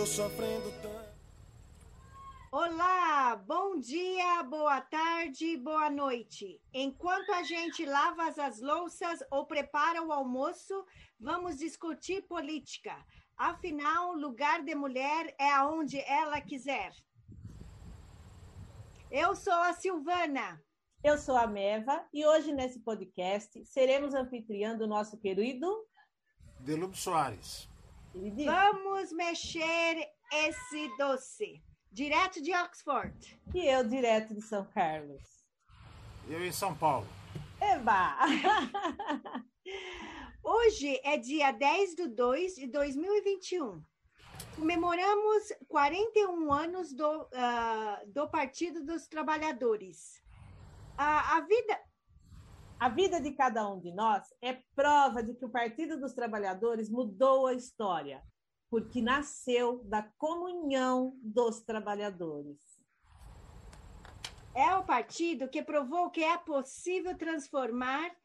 tô sofrendo tanto. Olá, bom dia, boa tarde, boa noite. Enquanto a gente lava as louças ou prepara o almoço, vamos discutir política. Afinal, lugar de mulher é aonde ela quiser. Eu sou a Silvana. Eu sou a Meva e hoje nesse podcast seremos anfitriã do nosso querido Delúbio Soares. Vamos mexer esse doce. Direto de Oxford. E eu direto de São Carlos. Eu em São Paulo. Eba! Hoje é dia 10 de 2 de 2021. Comemoramos 41 anos do, uh, do Partido dos Trabalhadores. A, a, vida. A vida de cada um de nós é prova de que o Partido dos Trabalhadores mudou a história porque nasceu da comunhão dos trabalhadores. É o partido que provou que é possível transformar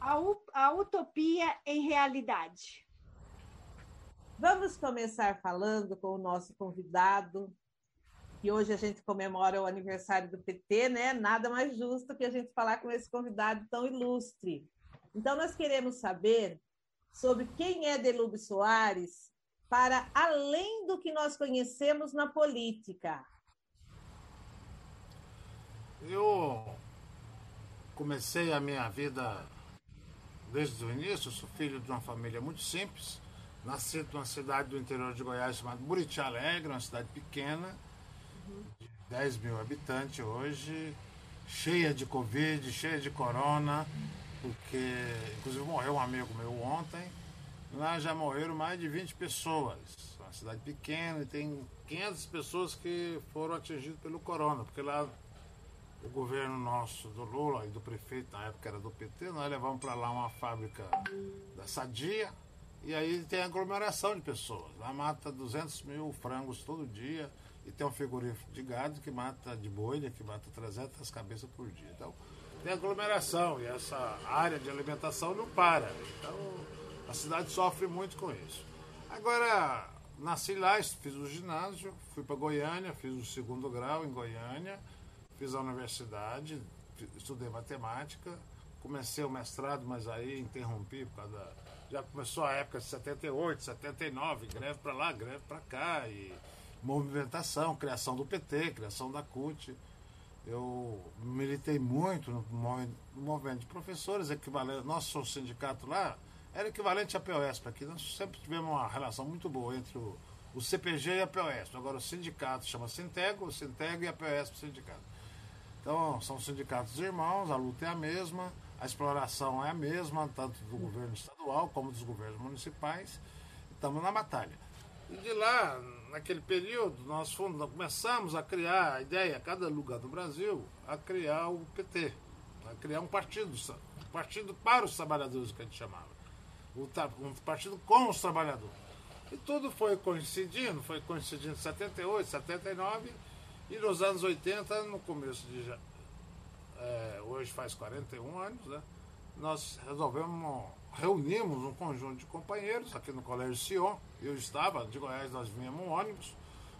a, a utopia em realidade. Vamos começar falando com o nosso convidado, que hoje a gente comemora o aniversário do PT, né? Nada mais justo que a gente falar com esse convidado tão ilustre. Então, nós queremos saber sobre quem é Delube Soares para além do que nós conhecemos na política? Eu comecei a minha vida desde o início, sou filho de uma família muito simples, nasci numa cidade do interior de Goiás chamada Buriti Alegre, uma cidade pequena, de 10 mil habitantes hoje, cheia de Covid, cheia de corona, porque inclusive morreu um amigo meu ontem, Lá já morreram mais de 20 pessoas. É uma cidade pequena e tem 500 pessoas que foram atingidas pelo corona, porque lá o governo nosso, do Lula e do prefeito, na época era do PT, nós levamos para lá uma fábrica da Sadia e aí tem aglomeração de pessoas. Lá mata 200 mil frangos todo dia e tem um frigorífico de gado que mata, de boi, que mata 300 cabeças por dia. Então tem aglomeração e essa área de alimentação não para. Então a cidade sofre muito com isso. Agora, nasci lá, fiz o ginásio, fui para Goiânia, fiz o segundo grau em Goiânia, fiz a universidade, estudei matemática, comecei o mestrado, mas aí interrompi por causa da. Já começou a época de 78, 79, greve para lá, greve para cá, e movimentação, criação do PT, criação da CUT. Eu militei muito no movimento de professores, equivalente. Nosso sindicato lá era equivalente à POS, aqui nós sempre tivemos uma relação muito boa entre o, o CPG e a POS. Agora o sindicato chama Sintego, o Sintego e a POS para o sindicato. Então são sindicatos irmãos, a luta é a mesma, a exploração é a mesma, tanto do governo estadual como dos governos municipais. Estamos na batalha. E de lá, naquele período, nós fomos, começamos a criar a ideia, cada lugar do Brasil, a criar o PT, a criar um partido, um partido para os trabalhadores que a gente chamava um partido com os trabalhadores. E tudo foi coincidindo, foi coincidindo em 78, 79 e nos anos 80, no começo de. É, hoje faz 41 anos, né? Nós resolvemos, reunimos um conjunto de companheiros aqui no Colégio Sion. Eu estava, de Goiás nós vinhamos um ônibus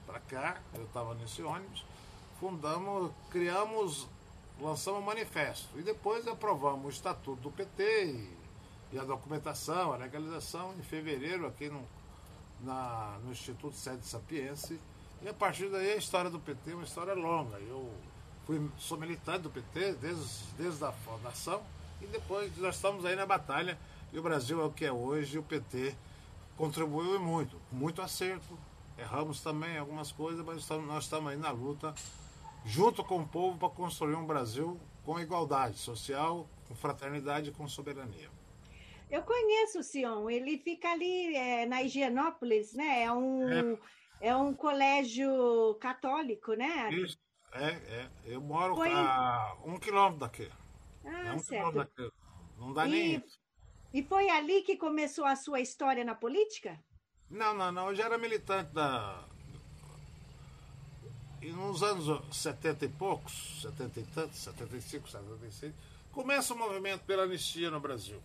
para cá, eu estava nesse ônibus. Fundamos, criamos, lançamos um manifesto e depois aprovamos o estatuto do PT e e a documentação, a legalização em fevereiro aqui no, na, no Instituto Sede Sapiense. E a partir daí a história do PT é uma história longa. Eu fui, sou militante do PT desde, desde a fundação e depois nós estamos aí na batalha e o Brasil é o que é hoje e o PT contribuiu muito, muito acerto. Erramos também algumas coisas, mas estamos, nós estamos aí na luta junto com o povo para construir um Brasil com igualdade social, com fraternidade e com soberania. Eu conheço o Sion, ele fica ali é, na Higienópolis, né? É um, é. é. um colégio católico, né? Isso, é, é. Eu moro Foi... a um quilômetro daqui. Ah, é um certo. Daqui. Não dá e, nem isso. E foi ali que começou a sua história na política? Não, não, não. Eu já era militante da. E nos anos 70 e poucos, 70 e tantos, 75, 76, começa o movimento pela anistia no Brasil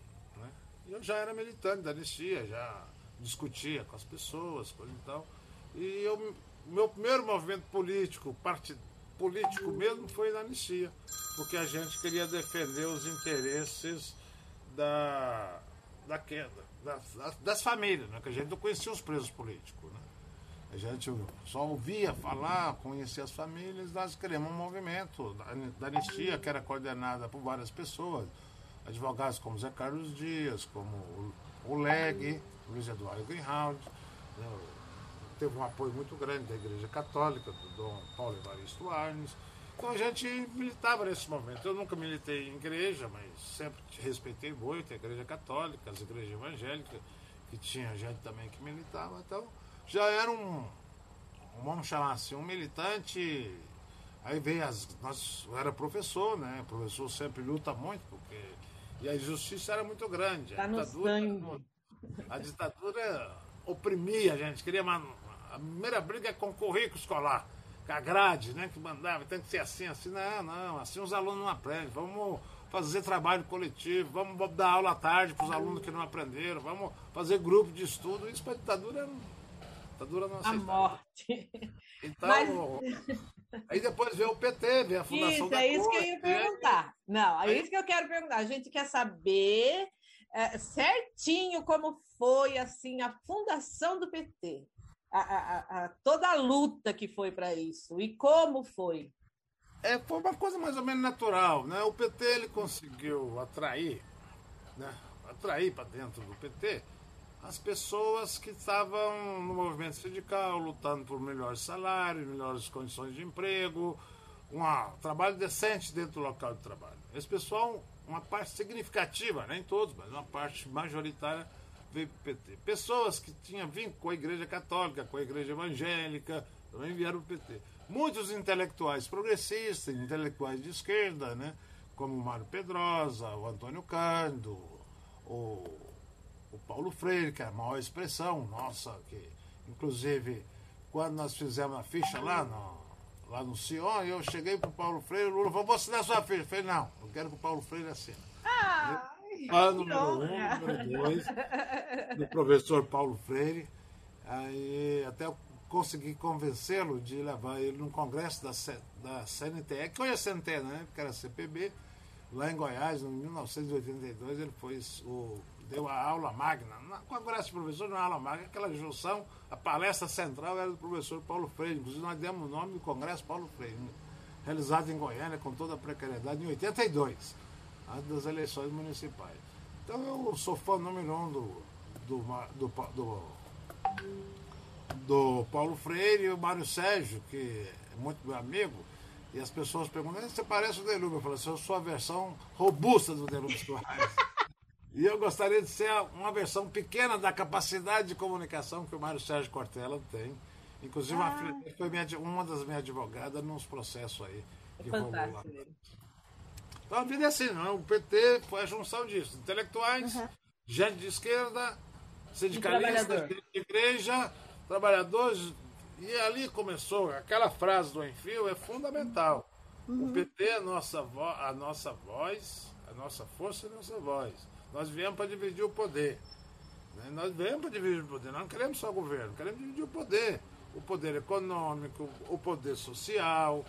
eu já era militante da anistia, já discutia com as pessoas, coisa e tal. E eu, meu primeiro movimento político, parte, político mesmo, foi na anistia, porque a gente queria defender os interesses da, da queda, das, das famílias, né? que a gente não conhecia os presos políticos. Né? A gente só ouvia falar, conhecia as famílias, nós criamos um movimento da anistia, que era coordenada por várias pessoas, advogados como Zé Carlos Dias, como o Leg, Luiz Eduardo Greenhalgh, né? Teve um apoio muito grande da Igreja Católica, do Dom Paulo Evaristo Arnes. Então a gente militava nesse momento. Eu nunca militei em igreja, mas sempre respeitei muito a Igreja Católica, as igrejas evangélicas, que tinha gente também que militava. Então já era um, vamos chamar assim, um militante. Aí veio as. Nós, eu era professor, né? O professor sempre luta muito, porque. E a injustiça era muito grande. Tá a, ditadura, a ditadura oprimia a gente, queria a primeira briga é com o currículo escolar, com a grade, né? Que mandava, tem que ser assim, assim, não, não, assim os alunos não aprendem. Vamos fazer trabalho coletivo, vamos dar aula à tarde para os alunos que não aprenderam, vamos fazer grupo de estudo. Isso para a ditadura ditadura não A morte. Então, Mas... aí depois veio o PT, veio a Fundação isso, da é isso que eu ia perguntar. Não, é aí... isso que eu quero perguntar. A gente quer saber é, certinho como foi assim a fundação do PT. A, a, a, toda a luta que foi para isso e como foi. É, foi uma coisa mais ou menos natural, né? O PT ele conseguiu atrair, né? Atrair para dentro do PT as pessoas que estavam no movimento sindical, lutando por melhores salários, melhores condições de emprego, um trabalho decente dentro do local de trabalho. Esse pessoal, uma parte significativa, nem todos, mas uma parte majoritária PT. Pessoas que tinham vínculo com a Igreja Católica, com a Igreja Evangélica, também vieram para o PT. Muitos intelectuais progressistas, intelectuais de esquerda, né, como o Mário Pedrosa, o Antônio Cândido, o o Paulo Freire, que é a maior expressão nossa, que inclusive quando nós fizemos a ficha lá no, lá no Sion, eu cheguei para o Paulo Freire, o Lula falou, vou assinar sua ficha. Eu falei, não, eu quero que o Paulo Freire assine. Ah, ah número um, número dois, do professor Paulo Freire. Aí até eu consegui convencê-lo de levar ele num congresso da, da CNTE, que hoje é CNTE, né? Porque era CPB, lá em Goiás, em 1982, ele foi o deu a aula magna. Na Congresso de Professores, na aula magna, aquela junção, a palestra central era do professor Paulo Freire. Inclusive, nós demos o nome do Congresso Paulo Freire, realizado em Goiânia com toda a precariedade em 82, antes das eleições municipais. Então, eu sou fã número um do, do, do, do, do Paulo Freire e o Mário Sérgio, que é muito meu amigo. E as pessoas perguntam, você parece o Delúbio. Eu falo assim, eu sou a versão robusta do Delúbio Soares. E eu gostaria de ser uma versão pequena da capacidade de comunicação que o Mário Sérgio Cortella tem. Inclusive, ah. uma, foi minha, uma das minhas advogadas nos processos aí. É fantástico. Lá. Então a vida é assim, não? É? o PT foi a junção disso. Intelectuais, uhum. gente de esquerda, sindicalistas, de igreja, trabalhadores. E ali começou, aquela frase do Enfio é fundamental. Uhum. O PT é a nossa, a nossa voz, a nossa força e a nossa voz. Nós viemos para dividir o poder. Né? Nós viemos para dividir o poder. Nós não queremos só governo, queremos dividir o poder. O poder econômico, o poder social,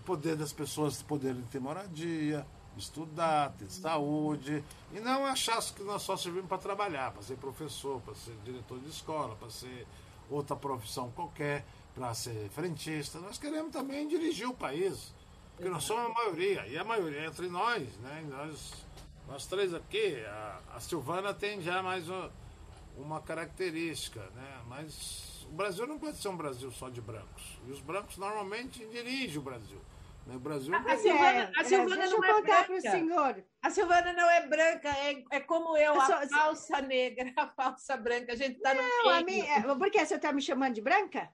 o poder das pessoas poderem ter moradia, estudar, ter saúde. E não achar que nós só servimos para trabalhar, para ser professor, para ser diretor de escola, para ser outra profissão qualquer, para ser frentista. Nós queremos também dirigir o país. Porque nós somos a maioria, e a maioria é entre nós, né? Nós nós três aqui, a, a Silvana tem já mais uma, uma característica, né? Mas o Brasil não pode ser um Brasil só de brancos. E os brancos normalmente dirigem o Brasil. Né? O Brasil. A, a Silvana, a Silvana é, não é branca. senhor. A Silvana não é branca, é, é como eu, a sou, falsa negra, a falsa branca. A gente está no. Não, a minha, é, por que você está me chamando de branca?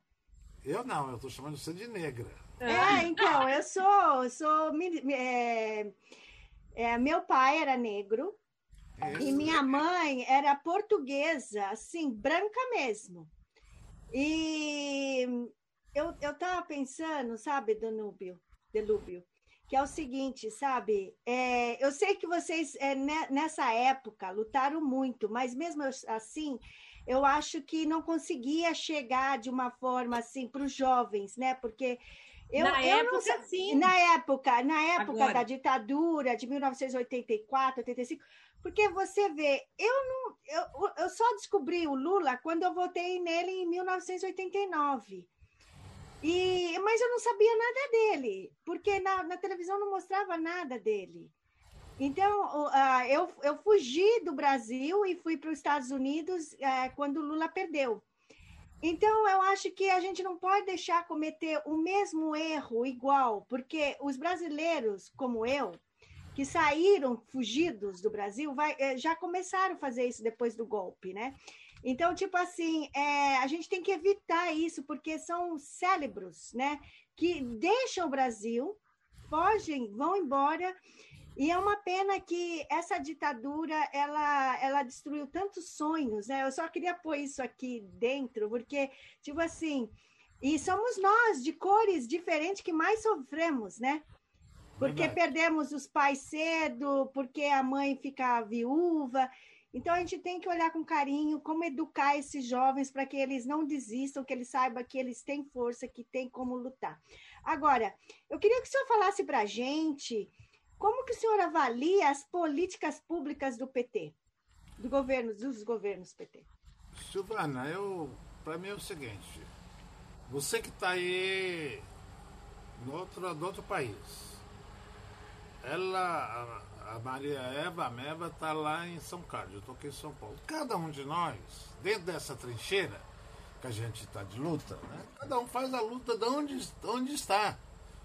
Eu não, eu estou chamando você de negra. É, então, eu sou, sou é, é, meu pai era negro Isso. e minha mãe era portuguesa, assim, branca mesmo. E eu, eu tava pensando, sabe, Danúbio, Delúbio, que é o seguinte, sabe? É, eu sei que vocês, é, nessa época, lutaram muito, mas mesmo assim, eu acho que não conseguia chegar de uma forma assim para os jovens, né? Porque eu, na eu época, não, sim. Na época, na época Agora. da ditadura de 1984, 85, porque você vê, eu não, eu, eu só descobri o Lula quando eu votei nele em 1989. E, mas eu não sabia nada dele, porque na, na televisão não mostrava nada dele. Então, uh, eu, eu fugi do Brasil e fui para os Estados Unidos uh, quando Lula perdeu. Então, eu acho que a gente não pode deixar cometer o mesmo erro igual, porque os brasileiros, como eu, que saíram fugidos do Brasil, vai, eh, já começaram a fazer isso depois do golpe, né? Então, tipo assim, é, a gente tem que evitar isso, porque são cérebros, né? Que deixam o Brasil, fogem, vão embora e é uma pena que essa ditadura ela, ela destruiu tantos sonhos, né? Eu só queria pôr isso aqui dentro, porque, tipo assim, e somos nós, de cores diferentes, que mais sofremos, né? Porque Verdade. perdemos os pais cedo, porque a mãe fica viúva. Então a gente tem que olhar com carinho como educar esses jovens para que eles não desistam, que eles saibam que eles têm força, que tem como lutar. Agora, eu queria que o senhor falasse para a gente como que o senhor avalia as políticas públicas do PT, do governo, dos governos PT? Silvana, eu para mim é o seguinte: você que está aí no outro, no outro país, ela, a, Maria Eva, a Meva, está lá em São Carlos, eu estou aqui em São Paulo. Cada um de nós, dentro dessa trincheira que a gente está de luta, né? cada um faz a luta de onde, onde está.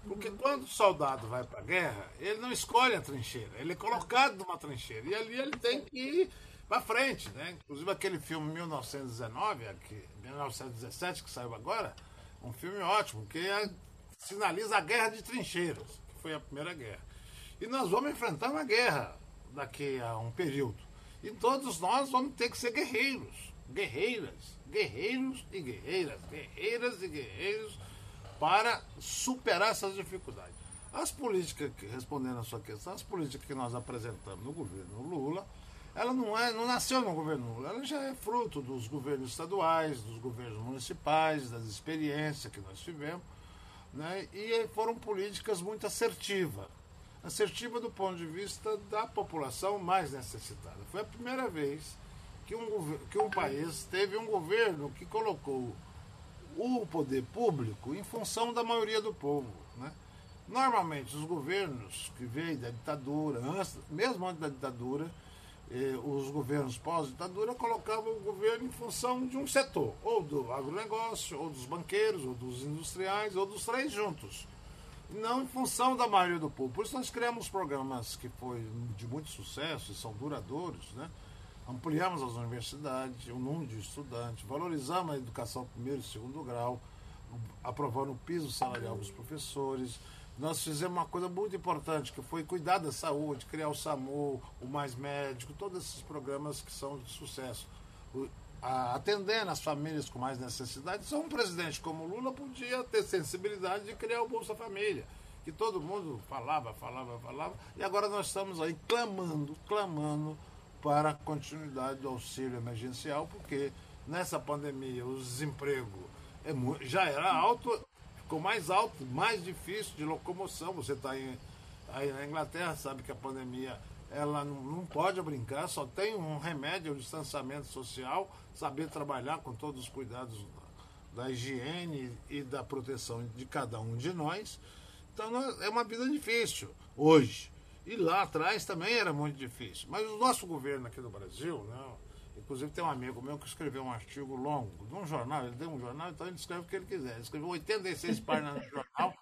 Porque quando o soldado vai para a guerra, ele não escolhe a trincheira, ele é colocado numa trincheira. E ali ele tem que ir para frente. Né? Inclusive aquele filme 1919, aqui, 1917, que saiu agora, um filme ótimo, que é, sinaliza a guerra de trincheiras, que foi a primeira guerra. E nós vamos enfrentar uma guerra daqui a um período. E todos nós vamos ter que ser guerreiros, guerreiras, guerreiros e guerreiras, guerreiras e guerreiros para superar essas dificuldades. As políticas, que, respondendo a sua questão, as políticas que nós apresentamos no governo Lula, ela não, é, não nasceu no governo Lula, ela já é fruto dos governos estaduais, dos governos municipais, das experiências que nós tivemos, né? e foram políticas muito assertivas. Assertiva do ponto de vista da população mais necessitada. Foi a primeira vez que um, que um país teve um governo que colocou o poder público em função da maioria do povo. Né? Normalmente, os governos que veio da ditadura, antes, mesmo antes da ditadura, eh, os governos pós-ditadura colocavam o governo em função de um setor, ou do agronegócio, ou dos banqueiros, ou dos industriais, ou dos três juntos. Não em função da maioria do povo. Por isso nós criamos programas que foi de muito sucesso e são duradouros, né? ampliamos as universidades, o número de estudantes, valorizamos a educação primeiro e segundo grau, aprovando o piso salarial dos professores. Nós fizemos uma coisa muito importante, que foi cuidar da saúde, criar o SAMU, o Mais Médico, todos esses programas que são de sucesso. Atendendo as famílias com mais necessidade, só um presidente como Lula podia ter sensibilidade de criar o Bolsa Família, que todo mundo falava, falava, falava, e agora nós estamos aí clamando, clamando para a continuidade do auxílio emergencial, porque nessa pandemia o desemprego é muito, já era alto, ficou mais alto, mais difícil de locomoção. Você está aí na Inglaterra, sabe que a pandemia ela não, não pode brincar, só tem um remédio, o distanciamento social, saber trabalhar com todos os cuidados da, da higiene e da proteção de cada um de nós. Então é uma vida difícil hoje. E lá atrás também era muito difícil. Mas o nosso governo aqui do Brasil, né, inclusive tem um amigo meu que escreveu um artigo longo de um jornal, ele tem um jornal, então ele escreve o que ele quiser. Ele escreveu 86 páginas no jornal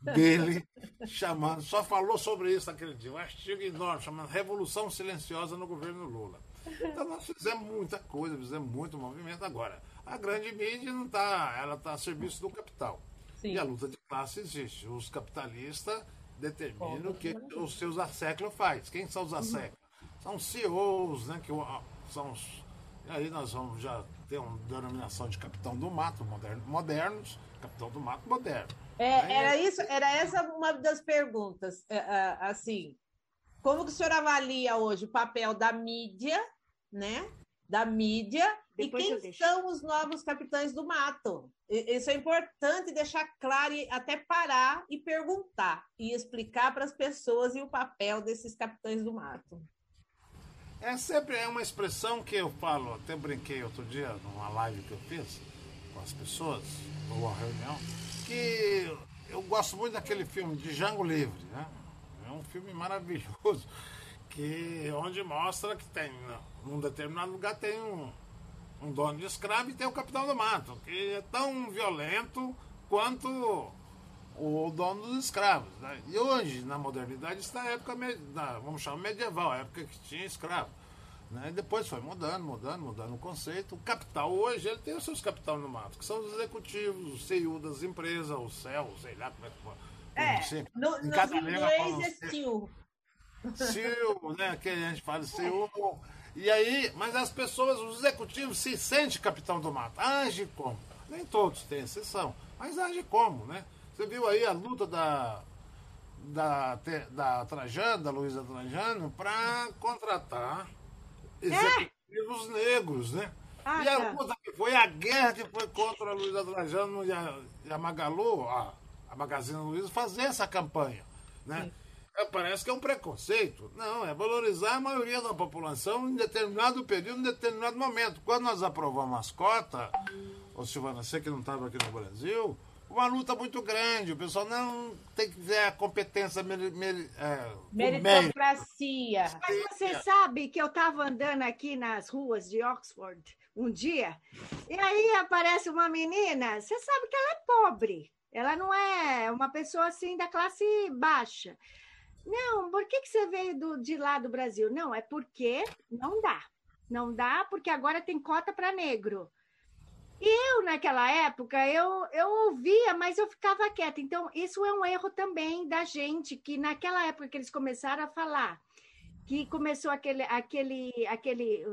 dele, chamando, só falou sobre isso naquele dia, um artigo enorme, chamado Revolução Silenciosa no Governo Lula. Então nós fizemos muita coisa, fizemos muito movimento. Agora, a grande mídia não está, ela está a serviço do capital. Sim. E a luta de classe existe. Os capitalistas determina o que os seus asseclos faz. Quem são os asseclos? São CEOs, né? Que são os, e aí nós vamos já ter uma denominação de capitão do mato moderno, modernos, capitão do mato moderno. É, né? era isso, era essa uma das perguntas. É, é, assim, como que o senhor avalia hoje o papel da mídia, né? da mídia Depois e quem são os novos capitães do mato. Isso é importante deixar claro e até parar e perguntar e explicar para as pessoas e o papel desses capitães do mato. É sempre é uma expressão que eu falo, até brinquei outro dia numa live que eu fiz com as pessoas, numa reunião, que eu gosto muito daquele filme de Django Livre, né? É um filme maravilhoso, que onde mostra que tem, num determinado lugar tem um, um dono de escravo e tem o capitão do mato, que é tão violento quanto o dono dos escravos. Né? E hoje, na modernidade, está a época, vamos chamar medieval, a época que tinha escravo. Né? Depois foi mudando, mudando, mudando o conceito. O capital hoje, ele tem os seus capital no mato, que são os executivos, os CEO das empresas, o céu, sei lá como é que é, no, em cada inglês é CEO. CEO, né? Que a gente fala CEO. E aí, mas as pessoas, os executivos se sentem capitão do mato. Age como? Nem todos têm exceção, mas age como, né? Você viu aí a luta da, da, da Trajano, da Luísa Trajano, para contratar executivos é? negros, né? Ah, e a tá. luta que foi a guerra que foi contra a Luísa Trajano e a, e a Magalu, a, a Magazine Luiza, fazer essa campanha, né? É, parece que é um preconceito. Não, é valorizar a maioria da população em determinado período, em determinado momento. Quando nós aprovamos as cotas, ô Silvana, você que não estava aqui no Brasil, uma luta muito grande. O pessoal não tem que ver a competência meri, meri, é, meritocracia. Mas você sabe que eu estava andando aqui nas ruas de Oxford um dia, e aí aparece uma menina, você sabe que ela é pobre. Ela não é uma pessoa assim da classe baixa. Não, por que, que você veio do, de lá do Brasil? Não, é porque não dá. Não dá porque agora tem cota para negro. Eu, naquela época, eu, eu ouvia, mas eu ficava quieta. Então, isso é um erro também da gente, que naquela época que eles começaram a falar, que começou aquele, aquele, aquele,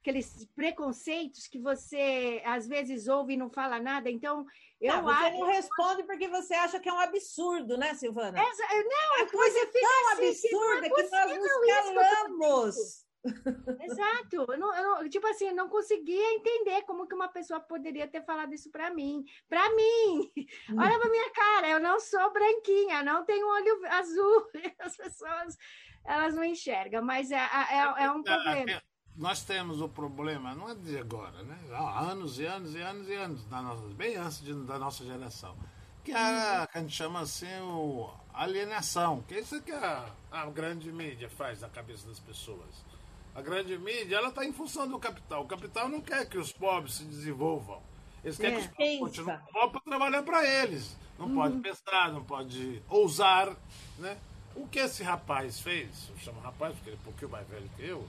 aqueles preconceitos que você às vezes ouve e não fala nada. Então, eu não, você acho... não responde porque você acha que é um absurdo, né, Silvana? Essa, não, a coisa é tão assim, absurda que, é que nós nos calamos. Exato. Eu não, eu não, tipo assim, eu não conseguia entender como que uma pessoa poderia ter falado isso para mim. Para mim! Olha pra minha cara, eu não sou branquinha, não tenho olho azul. As pessoas, elas não enxergam, mas é, é, é um problema. Nós temos o problema, não é de agora, né? Há anos e anos e anos e anos, da nossa, bem antes de, da nossa geração. Que, é, que a gente chama assim o alienação, que é isso que a, a grande mídia faz na cabeça das pessoas a grande mídia, ela está em função do capital. O capital não quer que os pobres se desenvolvam. Eles querem é, que os pobres continuem pobres para trabalhar para eles. Não uhum. pode pensar, não pode ousar. Né? O que esse rapaz fez, eu chamo rapaz porque ele é um pouquinho mais velho que eu,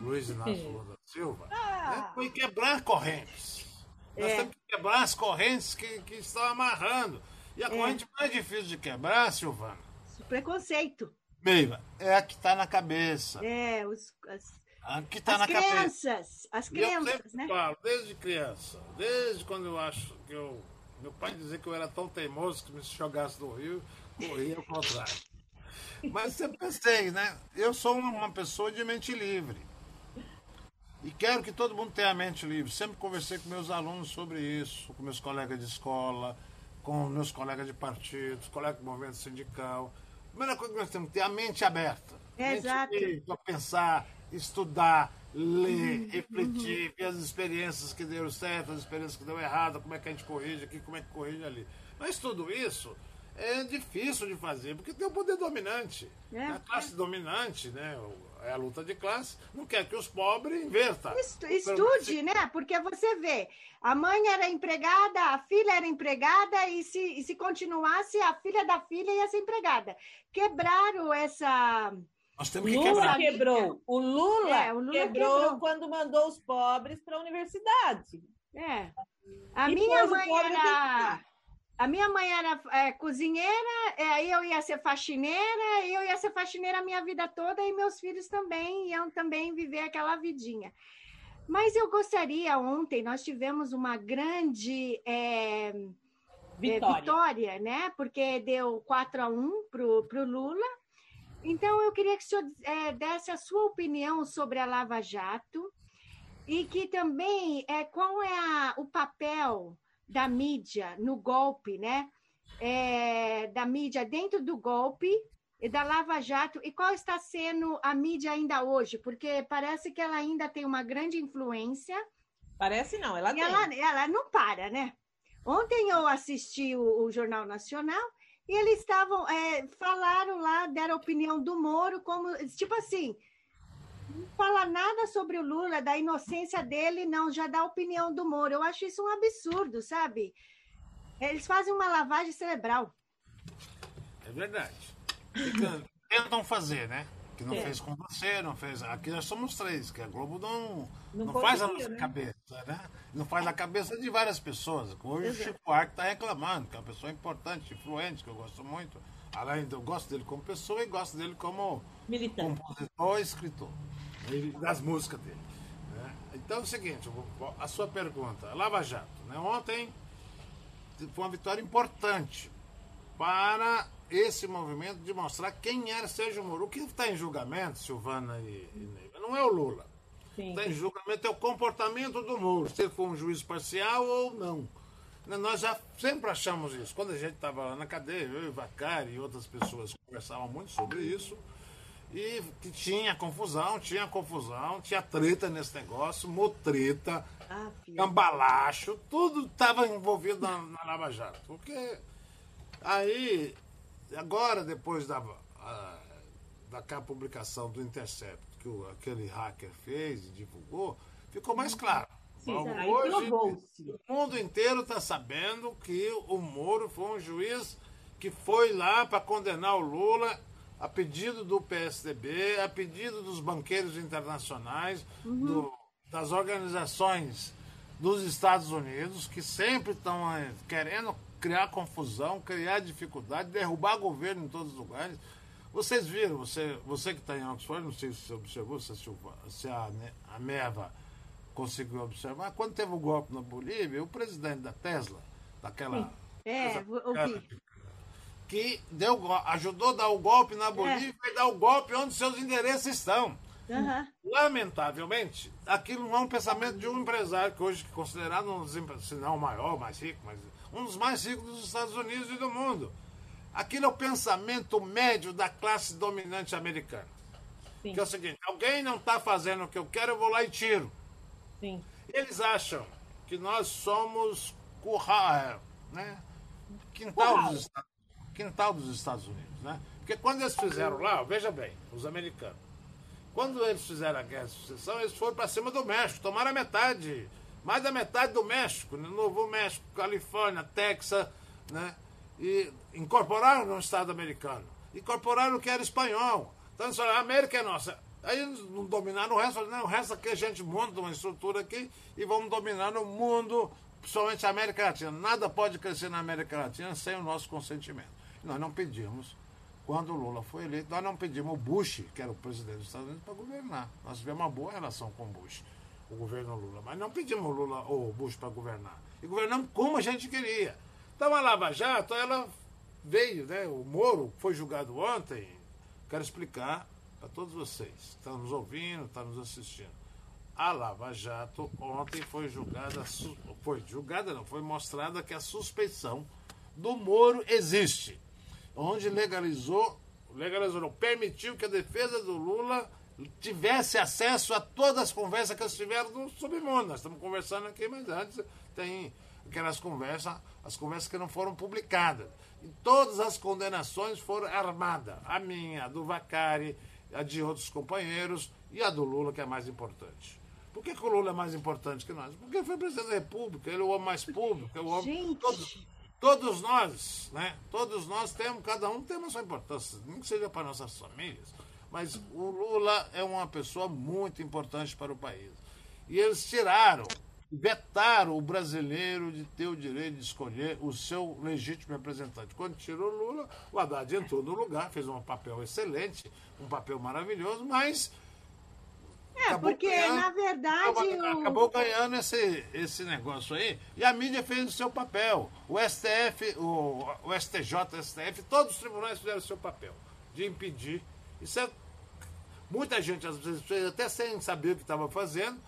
Luiz Inácio Lula da Silva, ah. né? foi quebrar correntes. Nós é. temos que quebrar as correntes que, que estão amarrando. E a é. corrente mais difícil de quebrar, Silvana? Preconceito. Meiva, é a que está na cabeça. É, os, as, que tá as na crianças, cabeça. As crianças, né? Falo, desde criança, desde quando eu acho que eu. Meu pai dizia que eu era tão teimoso que me jogasse no rio, corria ao contrário. Mas sempre pensei, né? Eu sou uma pessoa de mente livre. E quero que todo mundo tenha a mente livre. Sempre conversei com meus alunos sobre isso, com meus colegas de escola, com meus colegas de partidos, colegas do movimento sindical. A primeira coisa que nós temos que ter é a mente aberta. Exato. Para pensar, estudar, ler, refletir, ver as experiências que deram certo, as experiências que deu errado, como é que a gente corrige aqui, como é que corrige ali. Mas tudo isso é difícil de fazer, porque tem o poder dominante. É, a classe é. dominante, né? É a luta de classe, não quer que os pobres invertam. Estude, né? Porque você vê, a mãe era empregada, a filha era empregada, e se, e se continuasse, a filha da filha ia ser empregada. Quebraram essa nós temos que Lula quebrar. quebrou. O Lula, é, o Lula quebrou, quebrou, quando mandou os pobres para a universidade. É. A e minha mãe era. A minha mãe era é, cozinheira, é, aí eu ia ser faxineira, e eu ia ser faxineira a minha vida toda, e meus filhos também iam também viver aquela vidinha. Mas eu gostaria, ontem nós tivemos uma grande é, vitória. É, vitória, né? Porque deu 4 a 1 para o Lula, então, eu queria que o senhor é, desse a sua opinião sobre a Lava Jato E que também é qual é a, o papel da mídia no golpe, né? É, da mídia dentro do golpe e da Lava Jato e qual está sendo a mídia ainda hoje? Porque parece que ela ainda tem uma grande influência. Parece não, ela tem. Ela, ela não para, né? Ontem eu assisti o, o Jornal Nacional e eles estavam é, falaram lá, deram a opinião do Moro como tipo assim, não fala nada sobre o Lula, da inocência dele, não, já dá a opinião do Moro. Eu acho isso um absurdo, sabe? Eles fazem uma lavagem cerebral. É verdade. tentam fazer, né? Que não é. fez com você, não fez. Aqui nós somos três, que a Globo não, não, não faz a nossa né? cabeça, né? Não faz a cabeça de várias pessoas. Hoje Exato. o Chico Arque está reclamando, que é uma pessoa importante, influente, que eu gosto muito. Além eu gosto dele como pessoa e gosto dele como Militante. compositor e escritor. Das músicas dele. Né? Então é o seguinte, a sua pergunta, Lava Jato, né? Ontem foi uma vitória importante para esse movimento de mostrar quem era Sérgio Moro. O que está em julgamento, Silvana e, e Neiva, não é o Lula. Está em julgamento é o comportamento do Moro, se ele for um juiz parcial ou não. Nós já sempre achamos isso. Quando a gente estava lá na cadeia, eu e Vacari e outras pessoas conversavam muito sobre isso. E que tinha confusão, tinha confusão, tinha treta nesse negócio, motreta, ah, cambalacho, tudo estava envolvido na, na Lava Jato. Porque aí Agora, depois da, a, da publicação do Intercept, que o, aquele hacker fez e divulgou, ficou mais claro. Sim, hoje, o mundo inteiro está sabendo que o Moro foi um juiz que foi lá para condenar o Lula a pedido do PSDB, a pedido dos banqueiros internacionais, uhum. do, das organizações dos Estados Unidos, que sempre estão eh, querendo criar confusão, criar dificuldade, derrubar governo em todos os lugares. Vocês viram, você, você que está em Oxford, não sei se você observou, se a, se a, a Meva conseguiu observar, quando teve o golpe na Bolívia, o presidente da Tesla, daquela. É, ouvi. Que deu, ajudou a dar o golpe na Bolívia é. e dar o golpe onde seus endereços estão. Uhum. Lamentavelmente, aquilo não é um pensamento de um empresário que hoje é considerado um dos se não o maior, mais rico, mas um dos mais ricos dos Estados Unidos e do mundo. Aquilo é o pensamento médio da classe dominante americana. Sim. Que é o seguinte: alguém não está fazendo o que eu quero, eu vou lá e tiro. Sim. Eles acham que nós somos curral, né? Quintal dos, quintal dos Estados Unidos, né? Porque quando eles fizeram lá, veja bem, os americanos, quando eles fizeram a guerra de sucessão, eles foram para cima do México, tomaram a metade mais da metade do México, né? Novo México, Califórnia, Texas, né? E incorporaram no Estado americano. Incorporaram o que era espanhol. Então, eles falaram, a América é nossa. Aí não dominaram o resto, falaram, não, o resto aqui a gente monta uma estrutura aqui e vamos dominar o mundo, principalmente a América Latina. Nada pode crescer na América Latina sem o nosso consentimento. Nós não pedimos, quando o Lula foi eleito, nós não pedimos o Bush, que era o presidente dos Estados Unidos, para governar. Nós tivemos uma boa relação com o Bush o governo Lula. Mas não pedimos o Lula ou o Bush para governar. E governamos como a gente queria. Então a Lava Jato, ela veio, né? O Moro foi julgado ontem. Quero explicar para todos vocês. Estão nos ouvindo, estão nos assistindo. A Lava Jato ontem foi julgada, foi julgada não, foi mostrada que a suspeição do Moro existe. Onde legalizou, legalizou, não, permitiu que a defesa do Lula tivesse acesso a todas as conversas que eles tiveram no submundo. Nós estamos conversando aqui, mas antes tem aquelas conversas, as conversas que não foram publicadas. E todas as condenações foram armadas. A minha, a do Vacari, a de outros companheiros e a do Lula, que é mais importante. Por que, que o Lula é mais importante que nós? Porque ele foi presidente da República, ele é o homem mais público, é o homem. Todos, todos nós, né? Todos nós temos, cada um tem a sua importância, nem que seja para nossas famílias. Mas o Lula é uma pessoa muito importante para o país. E eles tiraram, vetaram o brasileiro de ter o direito de escolher o seu legítimo representante. Quando tirou Lula, o Haddad entrou no lugar, fez um papel excelente, um papel maravilhoso, mas. É, porque ganhando, na verdade. Acabou, acabou, ganhando esse, esse negócio aí, e a mídia fez o seu papel. O STF, o, o STJ, o STF, todos os tribunais fizeram o seu papel de impedir isso é. Muita gente, às vezes, até sem saber o que estava fazendo,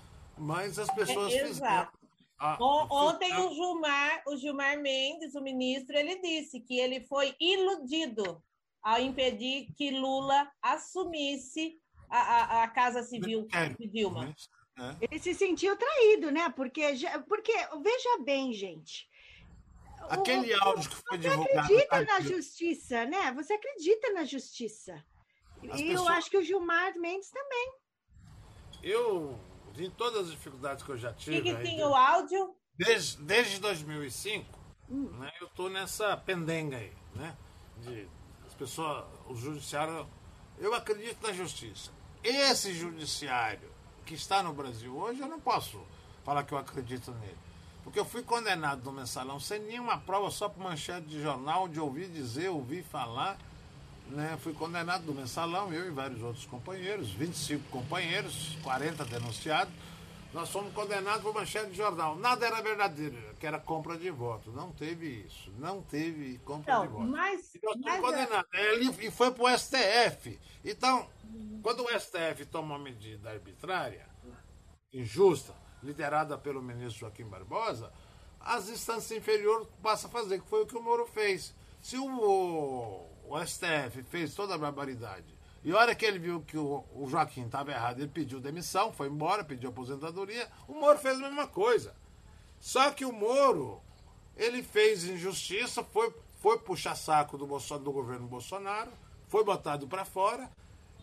Mas as pessoas é, fizeram. Ah, Ontem o Gilmar, o Gilmar Mendes, o ministro, ele disse que ele foi iludido ao impedir que Lula assumisse a, a, a Casa Civil de Dilma. É. Ele se sentiu traído, né? Porque, porque veja bem, gente. Aquele o, áudio que foi você divulgado. Você acredita na justiça, né? Você acredita na justiça. As e pessoas... eu acho que o Gilmar Mendes também. Eu, em todas as dificuldades que eu já tive. E que tem o áudio? Desde, desde 2005, hum. né, eu estou nessa pendenga aí, né? De as pessoas, o judiciário. Eu acredito na justiça. Esse judiciário que está no Brasil hoje, eu não posso falar que eu acredito nele. Porque eu fui condenado no mensalão sem nenhuma prova, só por manchete de jornal, de ouvir dizer, ouvir falar. Né? Fui condenado no mensalão, eu e vários outros companheiros, 25 companheiros, 40 denunciados. Nós fomos condenados por manchete de jornal. Nada era verdadeiro, que era compra de voto. Não teve isso. Não teve compra então, de voto. Mas, e nós mas fomos condenados. É... E foi para o STF. Então, quando o STF toma uma medida arbitrária, injusta, liderada pelo ministro Joaquim Barbosa, as instâncias inferiores passam a fazer, que foi o que o Moro fez. Se o, o STF fez toda a barbaridade, e a hora que ele viu que o, o Joaquim estava errado, ele pediu demissão, foi embora, pediu aposentadoria, o Moro fez a mesma coisa. Só que o Moro, ele fez injustiça, foi, foi puxar saco do, do governo Bolsonaro, foi botado para fora,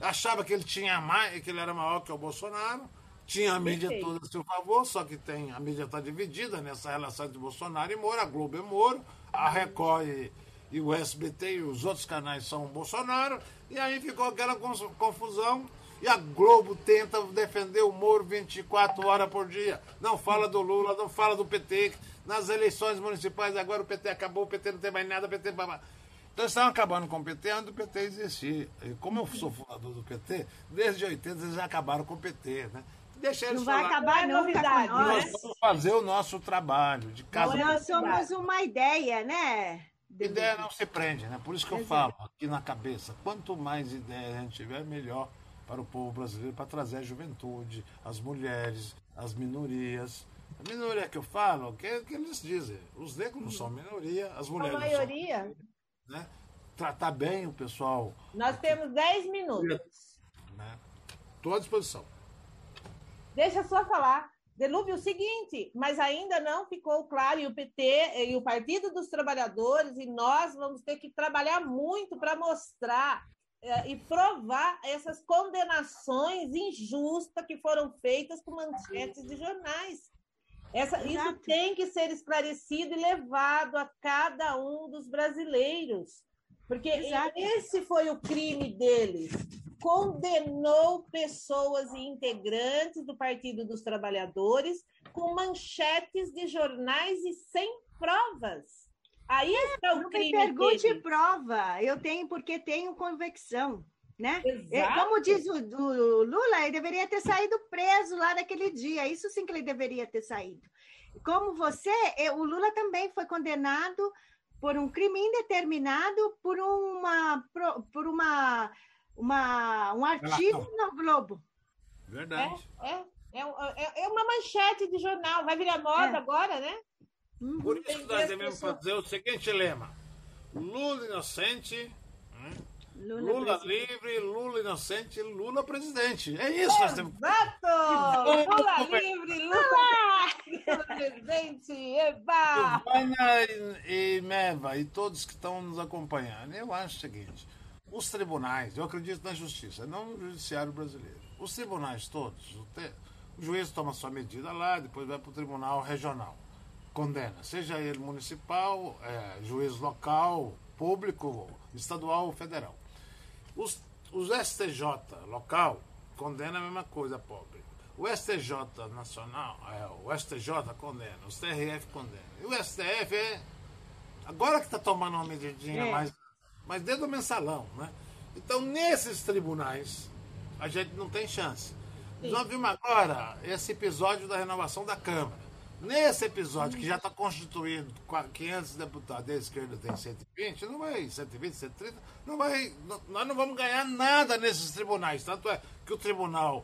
achava que ele tinha mais, que ele era maior que o Bolsonaro, tinha a mídia toda a seu favor, só que tem, a mídia está dividida nessa relação entre Bolsonaro e Moro, a Globo é Moro, a Record e, e o SBT e os outros canais são Bolsonaro, e aí ficou aquela confusão. E a Globo tenta defender o Moro 24 horas por dia. Não fala do Lula, não fala do PT. Nas eleições municipais agora o PT acabou, o PT não tem mais nada, o PT. Então eles estavam acabando com o PT antes do PT existir. E como eu sou fundador do PT, desde 80 eles já acabaram com o PT, né? Deixa eles não vai falar. acabar não, novidade. Nós. nós vamos fazer o nosso trabalho de casa. Nós somos uma ideia, né? Ideia não se prende, né? Por isso que eu falo aqui na cabeça, quanto mais ideia a gente tiver, melhor para o povo brasileiro, para trazer a juventude, as mulheres, as minorias. A minoria que eu falo, que, que eles dizem, os negros não são minoria, as mulheres a maioria. São, né? Tratar bem o pessoal. Nós aqui. temos 10 minutos. Estou né? à disposição. Deixa só falar. Delúbio, o seguinte, mas ainda não ficou claro, e o PT e o Partido dos Trabalhadores, e nós vamos ter que trabalhar muito para mostrar é, e provar essas condenações injustas que foram feitas com manchetes de jornais. Essa, isso tem que ser esclarecido e levado a cada um dos brasileiros, porque Exato. esse foi o crime deles condenou pessoas e integrantes do Partido dos Trabalhadores com manchetes de jornais e sem provas. Aí é, está o crime pergunte dele. prova. Eu tenho porque tenho convicção. Né? É, como diz o, o, Lula, ele deveria ter saído preso lá naquele dia. Isso sim que ele deveria ter saído. Como você, é, o Lula também foi condenado por um crime indeterminado por uma, por uma uma, um artigo no Globo. Verdade. É, é, é, é, uma manchete de jornal, vai virar moda é. agora, né? Uhum. Por isso que nós devemos fazer o seguinte lema: Lula inocente, né? Lula, Lula livre, Lula inocente, Lula presidente. É isso que nós temos. Exato! Lula livre, Lula, Lula presidente, eba! Giovana e, e Meva e todos que estão nos acompanhando, eu acho o seguinte: os tribunais, eu acredito na justiça, não no judiciário brasileiro. Os tribunais todos, o, te, o juiz toma sua medida lá, depois vai para o tribunal regional, condena, seja ele municipal, é, juiz local, público, estadual ou federal. Os, os STJ local condena a mesma coisa, pobre. O STJ nacional, é, o STJ condena, o TRF condena. E o STF é. Agora que está tomando uma medidinha é. mais mas dentro do mensalão, né? Então, nesses tribunais, a gente não tem chance. Sim. Nós vimos agora esse episódio da renovação da Câmara. Nesse episódio, que já está constituído 500 deputados, a esquerda tem 120, não vai 120, 130, não vai, nós não vamos ganhar nada nesses tribunais. Tanto é que o tribunal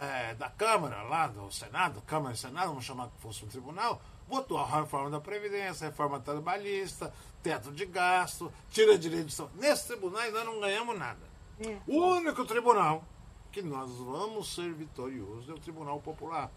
é, da Câmara, lá do Senado, Câmara e Senado, vamos chamar que fosse um tribunal, votou a reforma da Previdência, reforma trabalhista, teto de gasto, tira direito de saúde. Nesse tribunal nós não ganhamos nada. É. O único tribunal que nós vamos ser vitoriosos é o Tribunal Popular,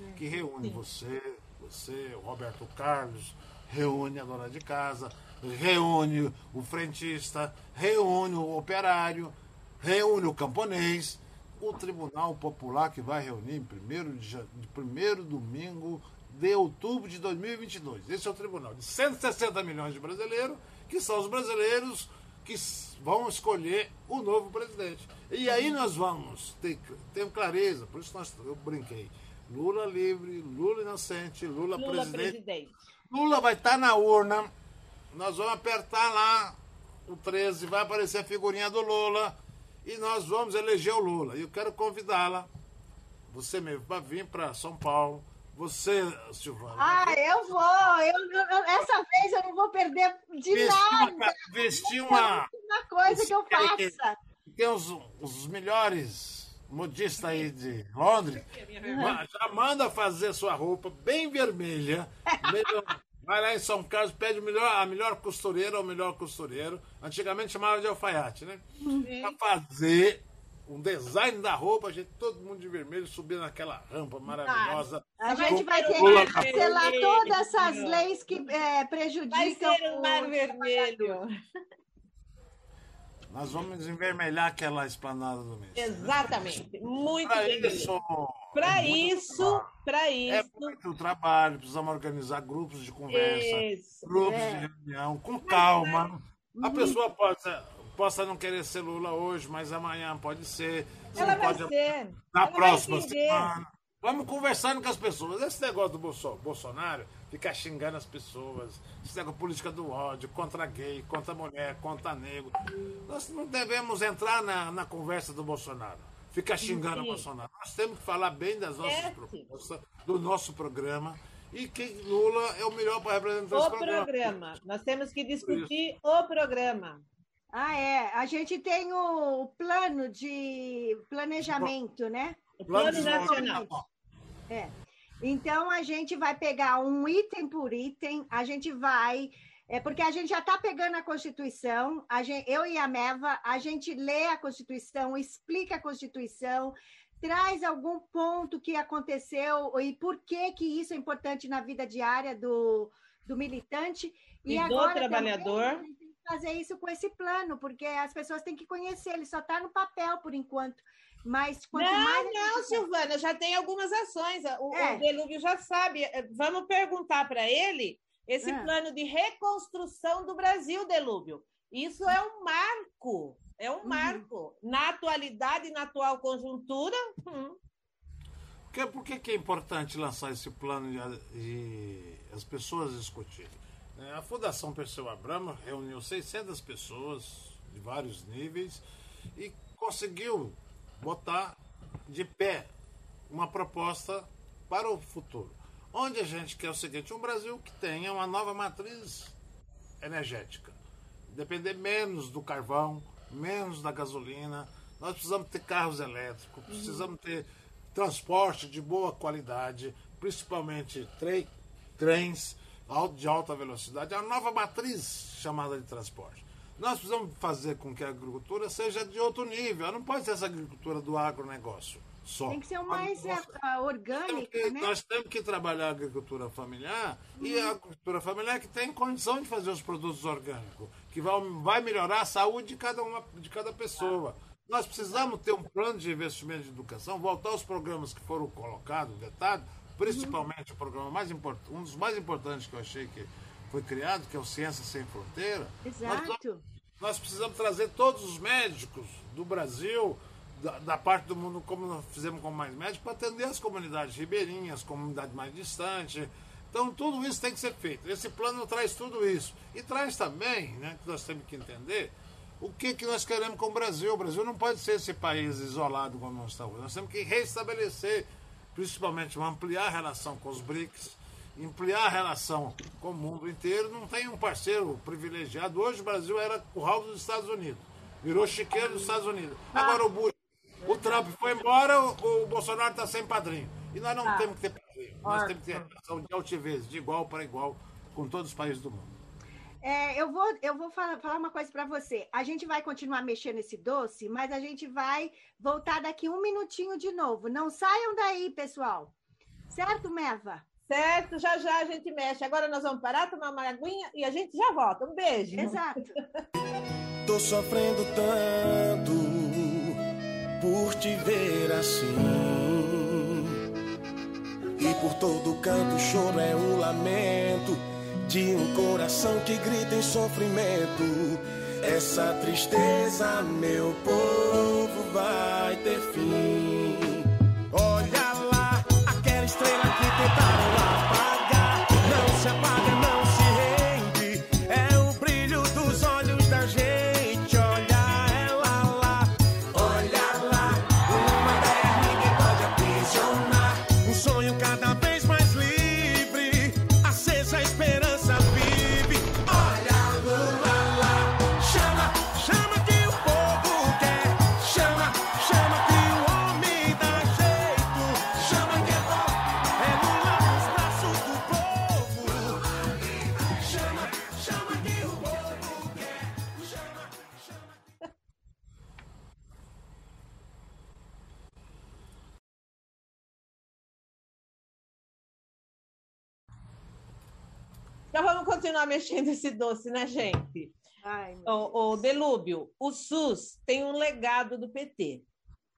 é. que reúne Sim. você, você, o Roberto Carlos, reúne a dona de casa, reúne o frentista, reúne o operário, reúne o camponês. O Tribunal Popular que vai reunir em primeiro, de, primeiro domingo de outubro de 2022. Esse é o tribunal de 160 milhões de brasileiros, que são os brasileiros que vão escolher o novo presidente. E aí nós vamos ter, ter clareza, por isso nós, eu brinquei. Lula livre, Lula inocente, Lula, Lula presidente. presidente. Lula vai estar na urna, nós vamos apertar lá o 13, vai aparecer a figurinha do Lula e nós vamos eleger o Lula. E eu quero convidá-la, você mesmo, para vir para São Paulo você, Silvana. Ah, eu vou. Eu, eu, essa vez eu não vou perder de vestir nada. Uma, vestir uma. Uma coisa que eu faça. Tem os, os melhores modistas aí de Londres. Já manda fazer sua roupa bem vermelha. Vai lá em São Carlos, pede melhor, a melhor costureira ou o melhor costureiro. Antigamente chamava de alfaiate, né? Para fazer um design da roupa, a gente, todo mundo de vermelho, subindo naquela rampa maravilhosa. A gente vai ter que cancelar todas essas leis que é, prejudicam. Vai ser um mar vermelho. Nós vamos envermelhar aquela esplanada do mês. Exatamente. Muito Para isso, para é isso, para isso. É muito trabalho, precisamos organizar grupos de conversa, isso, grupos é. de reunião, com calma. A pessoa pode possa não querer ser Lula hoje, mas amanhã pode ser. Ela vai pode... ser. Na Ela próxima semana. Vamos conversando com as pessoas. Esse negócio do Bolsonaro, ficar xingando as pessoas, esse negócio política do ódio, contra gay, contra mulher, contra negro. Nós não devemos entrar na, na conversa do Bolsonaro. Ficar xingando o Bolsonaro. Nós temos que falar bem das nossas é, propostas, do nosso programa. E que Lula é o melhor para representar o esse programa. programa. Nós temos que discutir o programa. Ah, é. A gente tem o plano de planejamento, né? O plano nacional. É. Então a gente vai pegar um item por item, a gente vai. É porque a gente já está pegando a Constituição, a gente, eu e a Meva, a gente lê a Constituição, explica a Constituição, traz algum ponto que aconteceu e por que, que isso é importante na vida diária do, do militante. E, e agora, do trabalhador. Também, fazer isso com esse plano, porque as pessoas têm que conhecer, ele só está no papel por enquanto. Mas quanto não, mais. Não, Silvana, já tem algumas ações. O, é. o Delúbio já sabe. É, vamos perguntar para ele esse é. plano de reconstrução do Brasil, Delúbio. Isso é um marco. É um uhum. marco. Na atualidade, na atual conjuntura. Hum. Por que, que é importante lançar esse plano e as pessoas discutirem? É, a Fundação Perseu Abramo reuniu 600 pessoas de vários níveis e conseguiu botar de pé uma proposta para o futuro. Onde a gente quer o seguinte: um Brasil que tenha uma nova matriz energética, depender menos do carvão, menos da gasolina. Nós precisamos ter carros elétricos, precisamos ter transporte de boa qualidade, principalmente trens de alta velocidade, a nova matriz chamada de transporte. Nós precisamos fazer com que a agricultura seja de outro nível. Ela não pode ser essa agricultura do agronegócio só. Tem que ser mais uh, orgânica, que, né? Nós temos que trabalhar a agricultura familiar uhum. e a agricultura familiar que tem condição de fazer os produtos orgânicos, que vai, vai melhorar a saúde de cada, uma, de cada pessoa. Nós precisamos ter um plano de investimento de educação, voltar aos programas que foram colocados, vetados, principalmente o programa mais importante, um dos mais importantes que eu achei que foi criado, que é o Ciência Sem Fronteira. Exato. Nós, nós precisamos trazer todos os médicos do Brasil, da, da, parte do mundo, como nós fizemos com mais médicos, para atender as comunidades ribeirinhas, comunidades mais distantes. Então, tudo isso tem que ser feito. Esse plano traz tudo isso. E traz também, né, que nós temos que entender, o que, que nós queremos com o Brasil. O Brasil não pode ser esse país isolado como nós estamos. Nós temos que restabelecer principalmente ampliar a relação com os BRICS, ampliar a relação com o mundo inteiro. Não tem um parceiro privilegiado. Hoje o Brasil era curral dos Estados Unidos, virou chiqueiro dos Estados Unidos. Agora o Bush, O Trump foi embora, o, o Bolsonaro está sem padrinho. E nós não ah. temos que ter padrinho. Nós temos que ter relação de altivez, de igual para igual, com todos os países do mundo. É, eu vou, eu vou falar, falar uma coisa para você. A gente vai continuar mexendo nesse doce, mas a gente vai voltar daqui um minutinho de novo. Não saiam daí, pessoal. Certo, Meva? Certo, já já a gente mexe. Agora nós vamos parar, tomar uma aguinha e a gente já volta. Um beijo. Exato. Tô sofrendo tanto por te ver assim. E por todo canto o choro é um lamento de um coração que grita em sofrimento. Essa tristeza, meu povo, vai ter fim. Continuar mexendo esse doce, né, gente? Ai, o, o Delúbio, o SUS tem um legado do PT.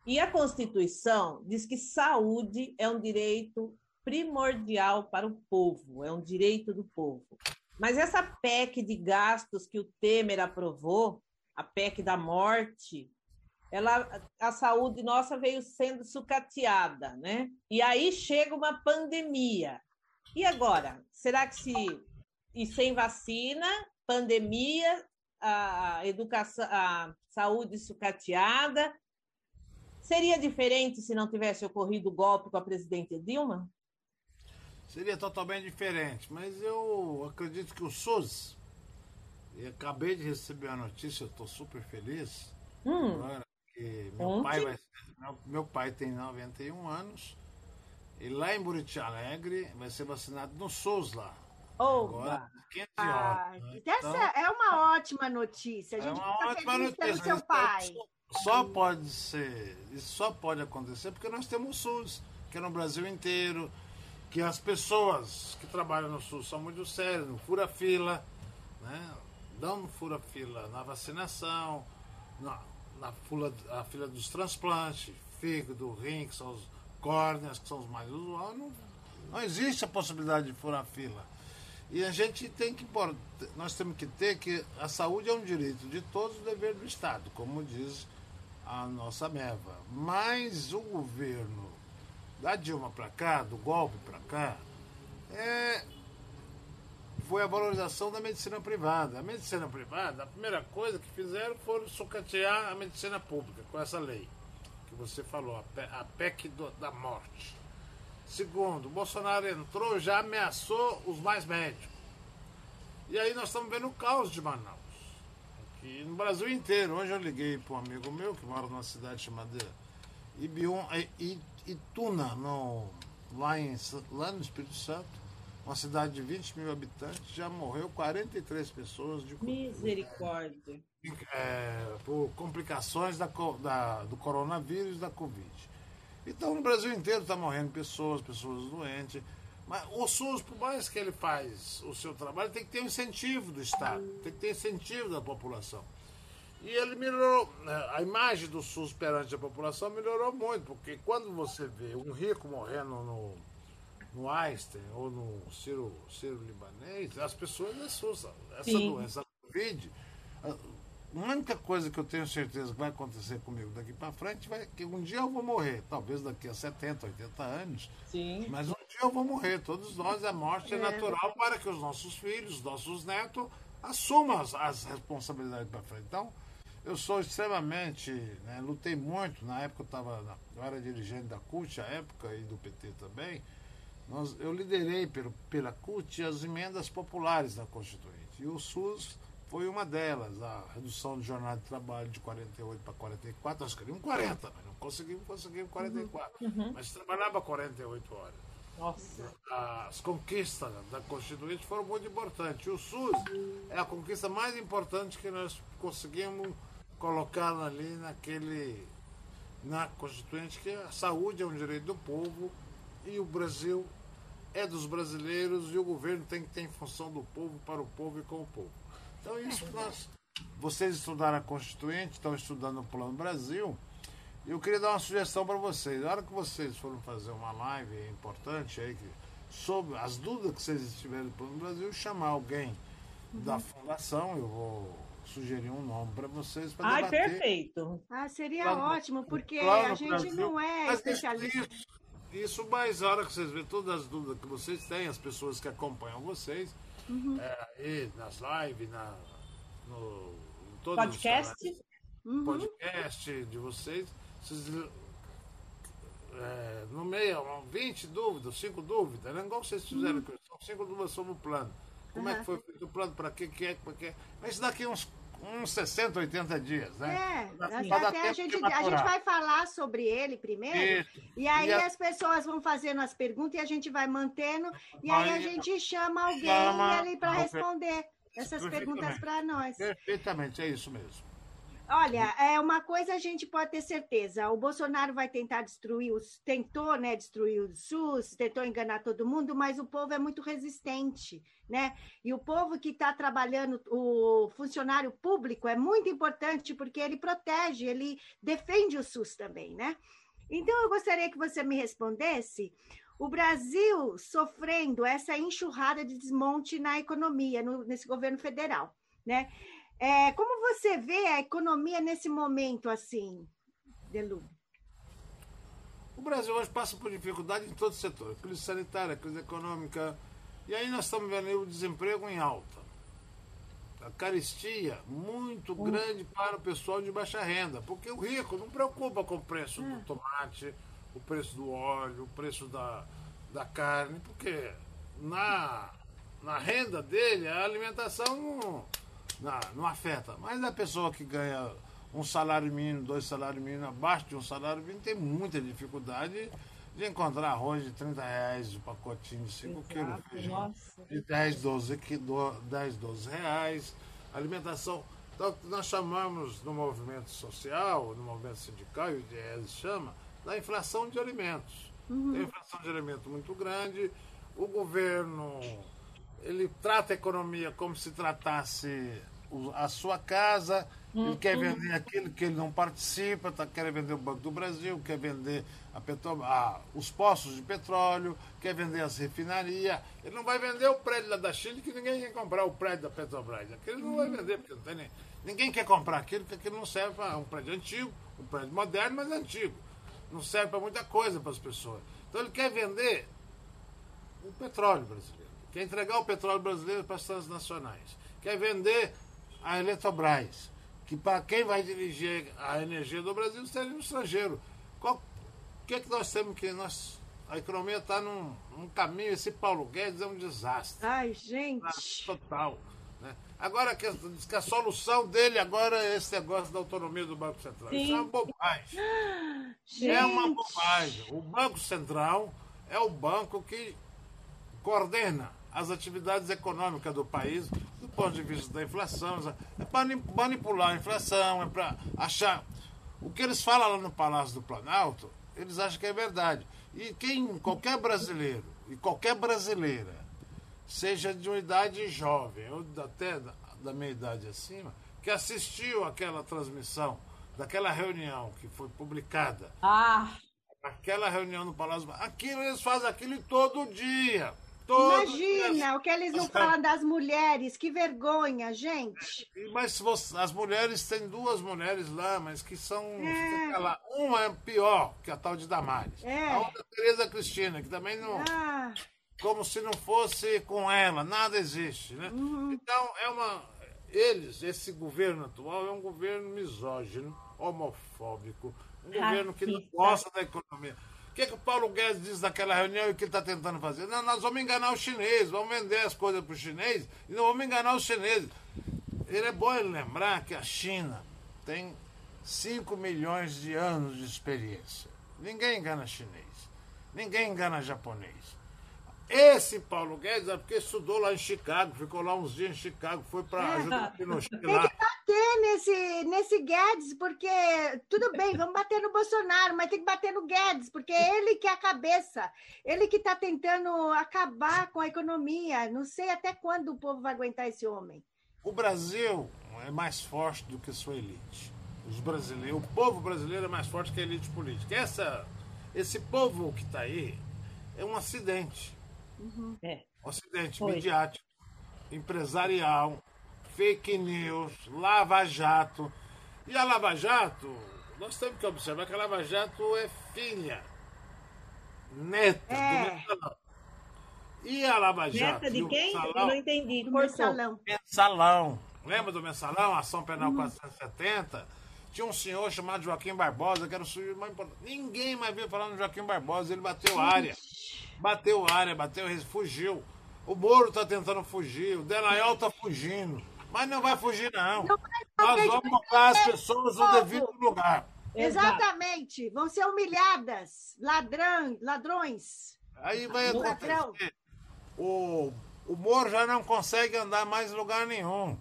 E a Constituição diz que saúde é um direito primordial para o povo, é um direito do povo. Mas essa PEC de gastos que o Temer aprovou, a PEC da morte, ela, a saúde nossa veio sendo sucateada, né? E aí chega uma pandemia. E agora? Será que se e sem vacina, pandemia, a educação, a saúde sucateada. Seria diferente se não tivesse ocorrido o golpe com a presidente Dilma? Seria totalmente diferente, mas eu acredito que o SUS, e acabei de receber a notícia, eu estou super feliz. Hum. Agora, que meu pai, vai, meu, meu pai tem 91 anos, e lá em Buriti Alegre vai ser vacinado no SUS lá. Agora, ah, né? Então, essa é uma ótima notícia. A é gente é uma ótima notícia. Seu pai. Só pode ser, isso só pode acontecer porque nós temos o SUS, que é no Brasil inteiro, que as pessoas que trabalham no SUS são muito sérias, não fura fila, né? Não fura fila na vacinação, na, na fila, a fila dos transplantes, fígado, rim, que são os córneas, que são os mais usuais, não, não existe a possibilidade de furar fila. E a gente tem que, nós temos que ter que a saúde é um direito de todos, o dever do Estado, como diz a nossa meva. Mas o governo da Dilma para cá, do golpe para cá, é, foi a valorização da medicina privada. A medicina privada, a primeira coisa que fizeram foi sucatear a medicina pública com essa lei que você falou, a PEC do, da morte. Segundo, Bolsonaro entrou já ameaçou os mais médicos. E aí nós estamos vendo o caos de Manaus. Aqui no Brasil inteiro. Hoje eu liguei para um amigo meu que mora numa cidade chamada Ibiun, Ituna, no, lá, em, lá no Espírito Santo. Uma cidade de 20 mil habitantes, já morreu 43 pessoas de Misericórdia. É, por complicações da, da, do coronavírus e da Covid. Então, no Brasil inteiro está morrendo pessoas, pessoas doentes. Mas o SUS, por mais que ele faz o seu trabalho, tem que ter um incentivo do Estado, tem que ter incentivo da população. E ele melhorou, né, a imagem do SUS perante a população melhorou muito, porque quando você vê um rico morrendo no, no Einstein ou no Ciro, Ciro Libanês, as pessoas assustam. Essa Sim. doença, a Covid, única coisa que eu tenho certeza que vai acontecer comigo daqui para frente vai que um dia eu vou morrer, talvez daqui a 70, 80 anos. Sim. Mas um dia eu vou morrer. Todos nós, a morte é, é natural para que os nossos filhos, os nossos netos assumam as, as responsabilidades para frente. Então, eu sou extremamente, né, lutei muito, na época eu estava, eu era dirigente da CUT, a época, e do PT também, nós, eu liderei pelo, pela CUT as emendas populares da Constituinte. E o SUS foi uma delas, a redução de jornada de trabalho de 48 para 44. Nós queríamos 40, mas não conseguimos, conseguimos 44. Uhum. Mas trabalhava 48 horas. Nossa. As conquistas da Constituinte foram muito importantes. O SUS é a conquista mais importante que nós conseguimos colocar ali naquele na Constituinte, que a saúde é um direito do povo e o Brasil é dos brasileiros e o governo tem que ter em função do povo, para o povo e com o povo. Então, isso que nós. Vocês estudaram a Constituinte, estão estudando o Plano Brasil. Eu queria dar uma sugestão para vocês. Na hora que vocês foram fazer uma live importante aí, sobre as dúvidas que vocês tiverem do Plano Brasil, chamar alguém uhum. da fundação, eu vou sugerir um nome para vocês para Ai, perfeito. Ah, seria plano, ótimo, porque a gente Brasil, não é especialista. Isso, isso, mas a hora que vocês verem todas as dúvidas que vocês têm, as pessoas que acompanham vocês, uhum. é, aí nas lives, na, no, podcast. Uhum. podcast de vocês, vocês é, nomeiam 20 dúvidas, 5 dúvidas, né? igual vocês fizeram uhum. são 5 dúvidas sobre o plano. Como uhum. é que foi feito o plano, para que, que é, para que Mas daqui uns uns 60, 80 dias, né? É, assim, até a gente, a gente vai falar sobre ele primeiro, Isso. e aí e a... as pessoas vão fazendo as perguntas e a gente vai mantendo, e aí, aí a gente chama alguém chama... ali para responder essas perguntas para nós. Perfeitamente, é isso mesmo. Olha, é uma coisa a gente pode ter certeza. O Bolsonaro vai tentar destruir os, tentou, né, destruir o SUS, tentou enganar todo mundo, mas o povo é muito resistente, né? E o povo que está trabalhando, o funcionário público é muito importante porque ele protege, ele defende o SUS também, né? Então eu gostaria que você me respondesse o Brasil sofrendo essa enxurrada de desmonte na economia, no, nesse governo federal, né? É, como você vê a economia nesse momento assim, Delu? O Brasil hoje passa por dificuldade em todo o setor, crise sanitária, crise econômica, e aí nós estamos vendo o desemprego em alta. A caristia muito hum. grande para o pessoal de baixa renda, porque o rico não preocupa com o preço do hum. tomate, o preço do óleo, o preço da, da carne, porque na, na renda dele a alimentação não não, não afeta. Mas a pessoa que ganha um salário mínimo, dois salários mínimos, abaixo de um salário mínimo, tem muita dificuldade de encontrar arroz de 30 reais, um pacotinho de 5 quilos, feijão de 10, 12, 10, 12 reais, alimentação. Então, nós chamamos no movimento social, no movimento sindical, e o IDS chama, da inflação de alimentos. Uhum. Tem inflação de alimentos muito grande, o governo ele trata a economia como se tratasse a sua casa, ele quer uhum. vender aquilo que ele não participa, tá, quer vender o Banco do Brasil, quer vender a Petro, a, os postos de petróleo, quer vender as refinarias. Ele não vai vender o prédio lá da Chile, que ninguém quer comprar o prédio da Petrobras. Aquele não vai vender, porque não tem nem, ninguém quer comprar aquilo, porque aquilo não serve para um prédio antigo, um prédio moderno, mas antigo. Não serve para muita coisa para as pessoas. Então ele quer vender o petróleo brasileiro, quer entregar o petróleo brasileiro para as transnacionais, quer vender a Eletrobras, que para quem vai dirigir a energia do Brasil seria um estrangeiro. O que é que nós temos que nós a economia está num, num, caminho, esse Paulo Guedes é um desastre. Ai, gente. Total. Né? Agora, que, que, a solução dele agora é esse negócio da autonomia do Banco Central. Sim. Isso é uma bobagem. Gente. É uma bobagem. O Banco Central é o banco que coordena as atividades econômicas do país do ponto de vista da inflação. É para manipular a inflação, é para achar. O que eles falam lá no Palácio do Planalto, eles acham que é verdade. E quem, qualquer brasileiro e qualquer brasileira, seja de uma idade jovem ou até da, minha idade acima, que assistiu aquela transmissão daquela reunião que foi publicada. Ah! Aquela reunião no Palácio. Aquilo eles fazem aquilo todo dia. Imagina o que eles não falam das mulheres, que vergonha, gente. Mas as mulheres, tem duas mulheres lá, mas que são. É. Lá, uma é pior que a tal de Damares. É. A outra é Tereza Cristina, que também não. Ah. Como se não fosse com ela, nada existe. Né? Uhum. Então, é uma. Eles, esse governo atual, é um governo misógino, homofóbico, um governo que não gosta da economia. O que, que o Paulo Guedes diz naquela reunião e o que ele está tentando fazer? Não, nós vamos enganar os chineses, vamos vender as coisas para os chineses e não vamos enganar os chineses. ele é bom ele lembrar que a China tem 5 milhões de anos de experiência. Ninguém engana chinês. Ninguém engana japonês. Esse Paulo Guedes é porque estudou lá em Chicago, ficou lá uns dias em Chicago, foi para é. ajudar o Pinochet lá. Bater nesse, nesse Guedes, porque tudo bem, vamos bater no Bolsonaro, mas tem que bater no Guedes, porque é ele que é a cabeça, ele que está tentando acabar com a economia. Não sei até quando o povo vai aguentar esse homem. O Brasil é mais forte do que sua elite. Os brasileiros, o povo brasileiro é mais forte que a elite política. Essa, esse povo que está aí é um acidente Uhum. É. Ocidente Foi. midiático, empresarial, fake news, Lava Jato. E a Lava Jato, nós temos que observar que a Lava Jato é filha neta é. do mensalão. E a Lava Jato. Neta de quem? Mensalão, Eu não entendi. Do mensalão. Mensalão. Lembra do mensalão? Ação Penal uhum. 470? Tinha um senhor chamado Joaquim Barbosa, que era o sujeito mais importante. Ninguém mais veio falar no Joaquim Barbosa, ele bateu área. Bateu área, bateu, fugiu. O Moro está tentando fugir, o Delayol está fugindo. Mas não vai fugir, não. não Nós vamos botar as pessoas no devido lugar. Exatamente. Vão ser humilhadas. Ladrão, ladrões. Aí vai acontecer. O, o Moro já não consegue andar mais em lugar nenhum.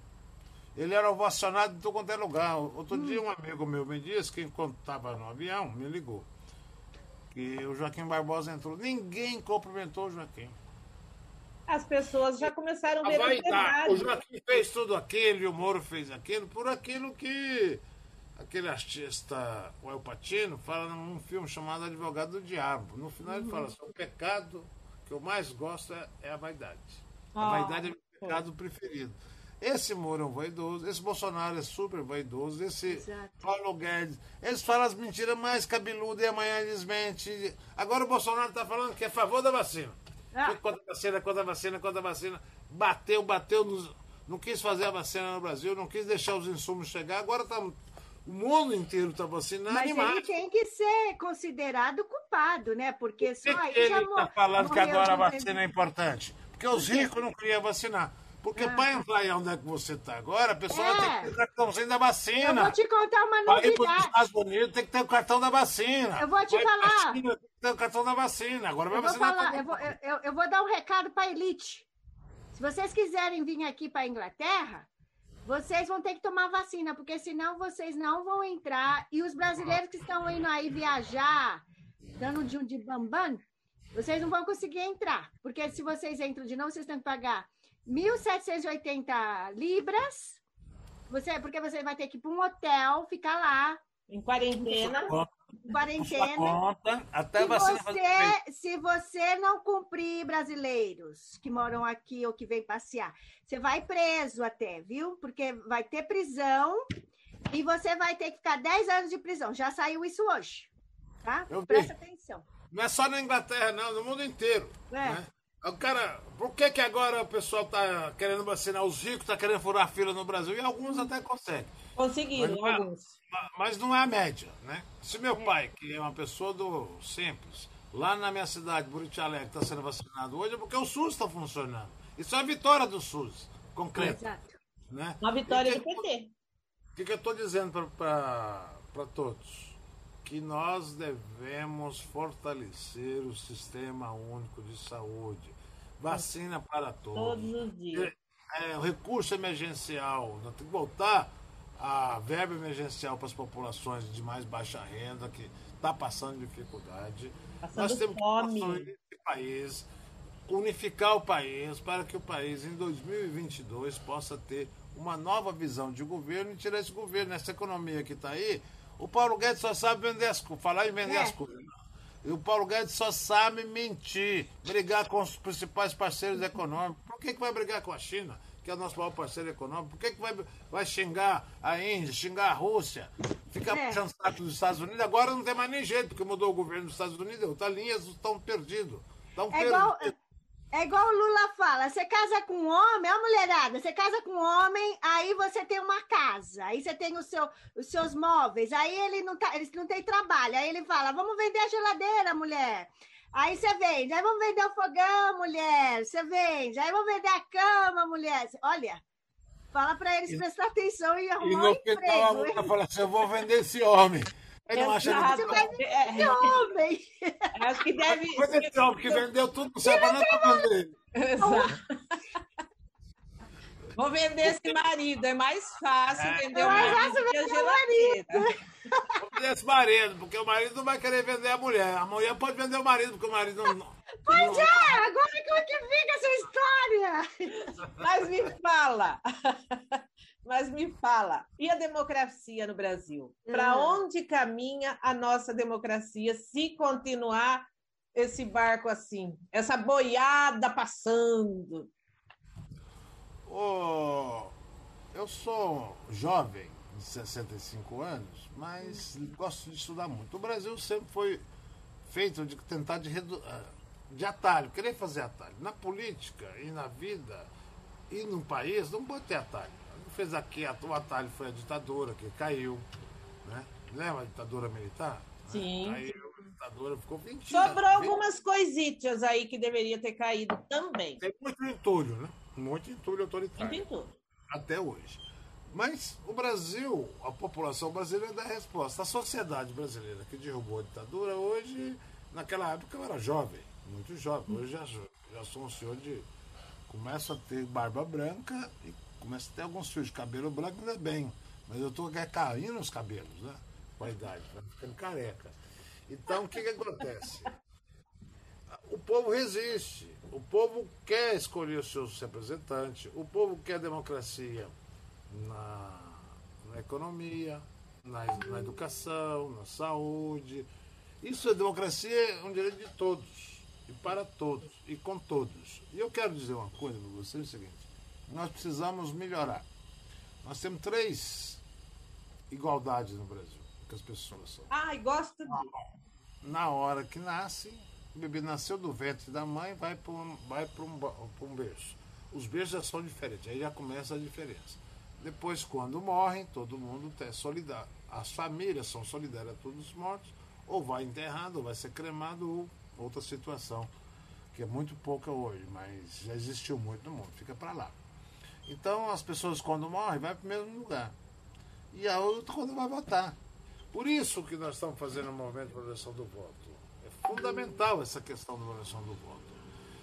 Ele era ovacionado em todo quanto é lugar. Outro hum. dia um amigo meu me disse que enquanto estava no avião, me ligou que o Joaquim Barbosa entrou. Ninguém cumprimentou o Joaquim. As pessoas já começaram a ver vai dar. O Joaquim fez tudo aquilo e o Moro fez aquilo por aquilo que aquele artista, o El Patino, fala num filme chamado Advogado do Diabo. No final uhum. ele fala assim, o pecado que eu mais gosto é, é a vaidade. A vaidade é o pecado preferido. Esse Moro é um vaidoso, esse Bolsonaro é super vaidoso, esse Exato. Paulo Guedes. Eles falam as mentiras mais cabeludas e amanhã eles mentem. Agora o Bolsonaro está falando que é a favor da vacina. Ah. Contra a vacina, contra a vacina, contra a vacina. Bateu, bateu, nos, não quis fazer a vacina no Brasil, não quis deixar os insumos chegar. Agora tá, o mundo inteiro está vacinando. Mas ele tem que ser considerado culpado, né? Porque só que, que ele está falando que agora a vacina é importante? Porque os ricos não queriam vacinar. Porque ah. para entrar aí onde é que você está agora, a pessoa é. tem que ter o cartãozinho da vacina. Eu vou te contar uma novidade. Para ir para os Estados Unidos tem que ter o cartão da vacina. Eu vou te falar. China, tem que ter o cartão da vacina. Agora vai eu vacinar. Vou falar, eu, vou, eu, eu vou dar um recado para a elite. Se vocês quiserem vir aqui para a Inglaterra, vocês vão ter que tomar vacina, porque senão vocês não vão entrar. E os brasileiros que estão indo aí viajar, dando de um de bambam, vocês não vão conseguir entrar. Porque se vocês entram de novo, vocês têm que pagar 1.780 libras. Você, porque você vai ter que ir para um hotel, ficar lá. Em quarentena. Em quarentena. Conta, até se, você, se você não cumprir brasileiros que moram aqui ou que vêm passear, você vai preso até, viu? Porque vai ter prisão e você vai ter que ficar 10 anos de prisão. Já saiu isso hoje. Tá? Presta atenção. Não é só na Inglaterra, não, no mundo inteiro. É. Né? O cara, por que, que agora o pessoal está querendo vacinar? Os ricos tá querendo furar fila no Brasil e alguns até conseguem. Conseguiram, mas, é alguns. Mas não é a média, né? Se meu pai, que é uma pessoa do simples, lá na minha cidade, Buriti Alegre, está sendo vacinado hoje, é porque o SUS está funcionando. Isso é a vitória do SUS, concreta. Exato. Né? Uma vitória do PT. O que, que eu estou dizendo para todos? Que nós devemos fortalecer o sistema único de saúde. Vacina para todos. Todos os dias. É, o recurso emergencial, nós temos que voltar a verba emergencial para as populações de mais baixa renda, que está passando dificuldade. Passando nós temos fome. que construir esse país, unificar o país, para que o país, em 2022, possa ter uma nova visão de governo e tirar esse governo, essa economia que está aí, o Paulo Guedes só sabe vender as coisas, falar em vender é. as coisas. E o Paulo Guedes só sabe mentir, brigar com os principais parceiros econômicos. Por que, que vai brigar com a China, que é o nosso maior parceiro econômico? Por que, que vai, vai xingar a Índia, xingar a Rússia, ficar é. puxando saco dos Estados Unidos? Agora não tem mais nem jeito, porque mudou o governo dos Estados Unidos, outras linhas estão perdidos. Estão é perdidos. Igual é igual o Lula fala, você casa com um homem, ó mulherada, você casa com um homem, aí você tem uma casa, aí você tem o seu, os seus móveis, aí ele não, tá, ele não tem trabalho, aí ele fala, vamos vender a geladeira, mulher. Aí você vende, aí vamos vender o fogão, mulher, você vende, aí vamos vender a cama, mulher. Olha, Fala para eles prestar atenção e arrumar e um no emprego. final a mulher fala assim: eu vou vender esse homem. Ele não acha que. É, Que homem! acho que deve. Mas esse homem que vendeu tudo não pra vender. Exato. Vou vender esse marido, é mais fácil É. vender É o mais marido fácil que a vender o geladeira. Vou vender esse marido, porque o marido não vai querer vender a mulher. A mulher pode vender o marido, porque o marido não. não- Pois é, agora como é que fica essa história? Mas me fala, mas me fala, e a democracia no Brasil? Para Hum. onde caminha a nossa democracia se continuar esse barco assim, essa boiada passando? Ô, eu sou jovem, de 65 anos, mas gosto de estudar muito. O Brasil sempre foi feito de tentar de, redu- ah, de atalho, querer fazer atalho. Na política e na vida e no país não pode ter atalho. Fez aqui, a- o atalho foi a ditadura que caiu. Né? Lembra a ditadura militar? Sim. Caiu, a ditadura ficou 20 Sobrou algumas coisitas aí que deveria ter caído também. Tem muito entulho, né? Muito entulho autoritário. pintura. até hoje. Mas o Brasil, a população brasileira dá resposta. A sociedade brasileira que derrubou a ditadura, hoje, naquela época eu era jovem, muito jovem. Hoje já, já sou um senhor de. Começo a ter barba branca e começo a ter alguns fios de cabelo branco, ainda bem. Mas eu estou caindo os cabelos, né? Com a idade, ficando careca. Então, o que, que acontece? O povo resiste. O povo quer escolher os seus representantes. O povo quer democracia na, na economia, na, na educação, na saúde. Isso é democracia, é um direito de todos. E para todos. E com todos. E eu quero dizer uma coisa para vocês: é o seguinte. Nós precisamos melhorar. Nós temos três igualdades no Brasil, que as pessoas são Ai, gosto de. na hora que nasce, o bebê nasceu do ventre da mãe, vai para um, vai pra um, pra um berço. Os berços já são diferentes, aí já começa a diferença. Depois, quando morrem, todo mundo é solidário. As famílias são solidárias a todos os mortos, ou vai enterrado, ou vai ser cremado, ou outra situação, que é muito pouca hoje, mas já existiu muito no mundo, fica para lá. Então, as pessoas, quando morrem, vai para o mesmo lugar. E a outra, quando vai votar. Por isso que nós estamos fazendo o movimento de proteção do voto. É fundamental essa questão da proteção do voto.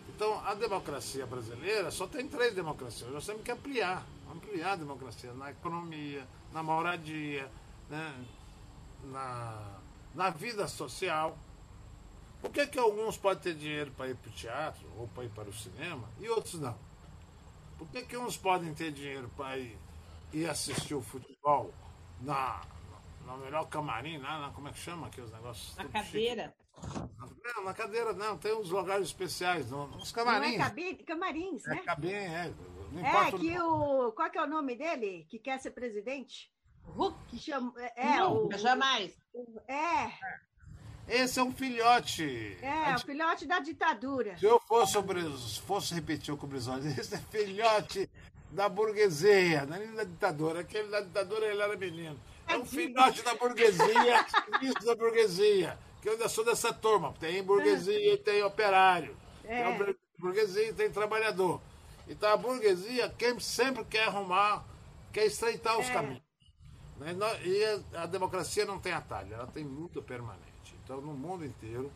Então, a democracia brasileira só tem três democracias. Nós temos que ampliar, ampliar a democracia na economia, na moradia, né? na, na vida social. Por que, que alguns podem ter dinheiro para ir para o teatro ou para ir para o cinema e outros não? Por que, que uns podem ter dinheiro para ir, ir assistir o futebol na, na melhor camarim, lá, na, como é que chama aqueles negócios? Na tudo chique? cadeira. Não, na cadeira não, tem uns lugares especiais, no- nos Não é camarins. cabi- camarins, É né? cabine, é. Não É, importa que o. Qual que é o nome dele? Que quer ser presidente? Hulk. Que chama. É, o, Nunca, jamais. é, Esse é um filhote. é, o filhote da ditadura. Se eu fosse, o Bris- fosse repetir o Brizola esse é filhote da burguesia, não é nem da ditadura. Aquele da ditadura ele era menino. É um filhote da burguesia, isso da burguesia. Que eu ainda sou dessa turma. Tem burguesia e tem operário. É. Tem bur- burguesia e tem trabalhador. Então a burguesia quem sempre quer arrumar, quer estreitar os É. caminhos. Né? E a, democracia não tem atalho, ela tem luta permanente. Então, no mundo inteiro,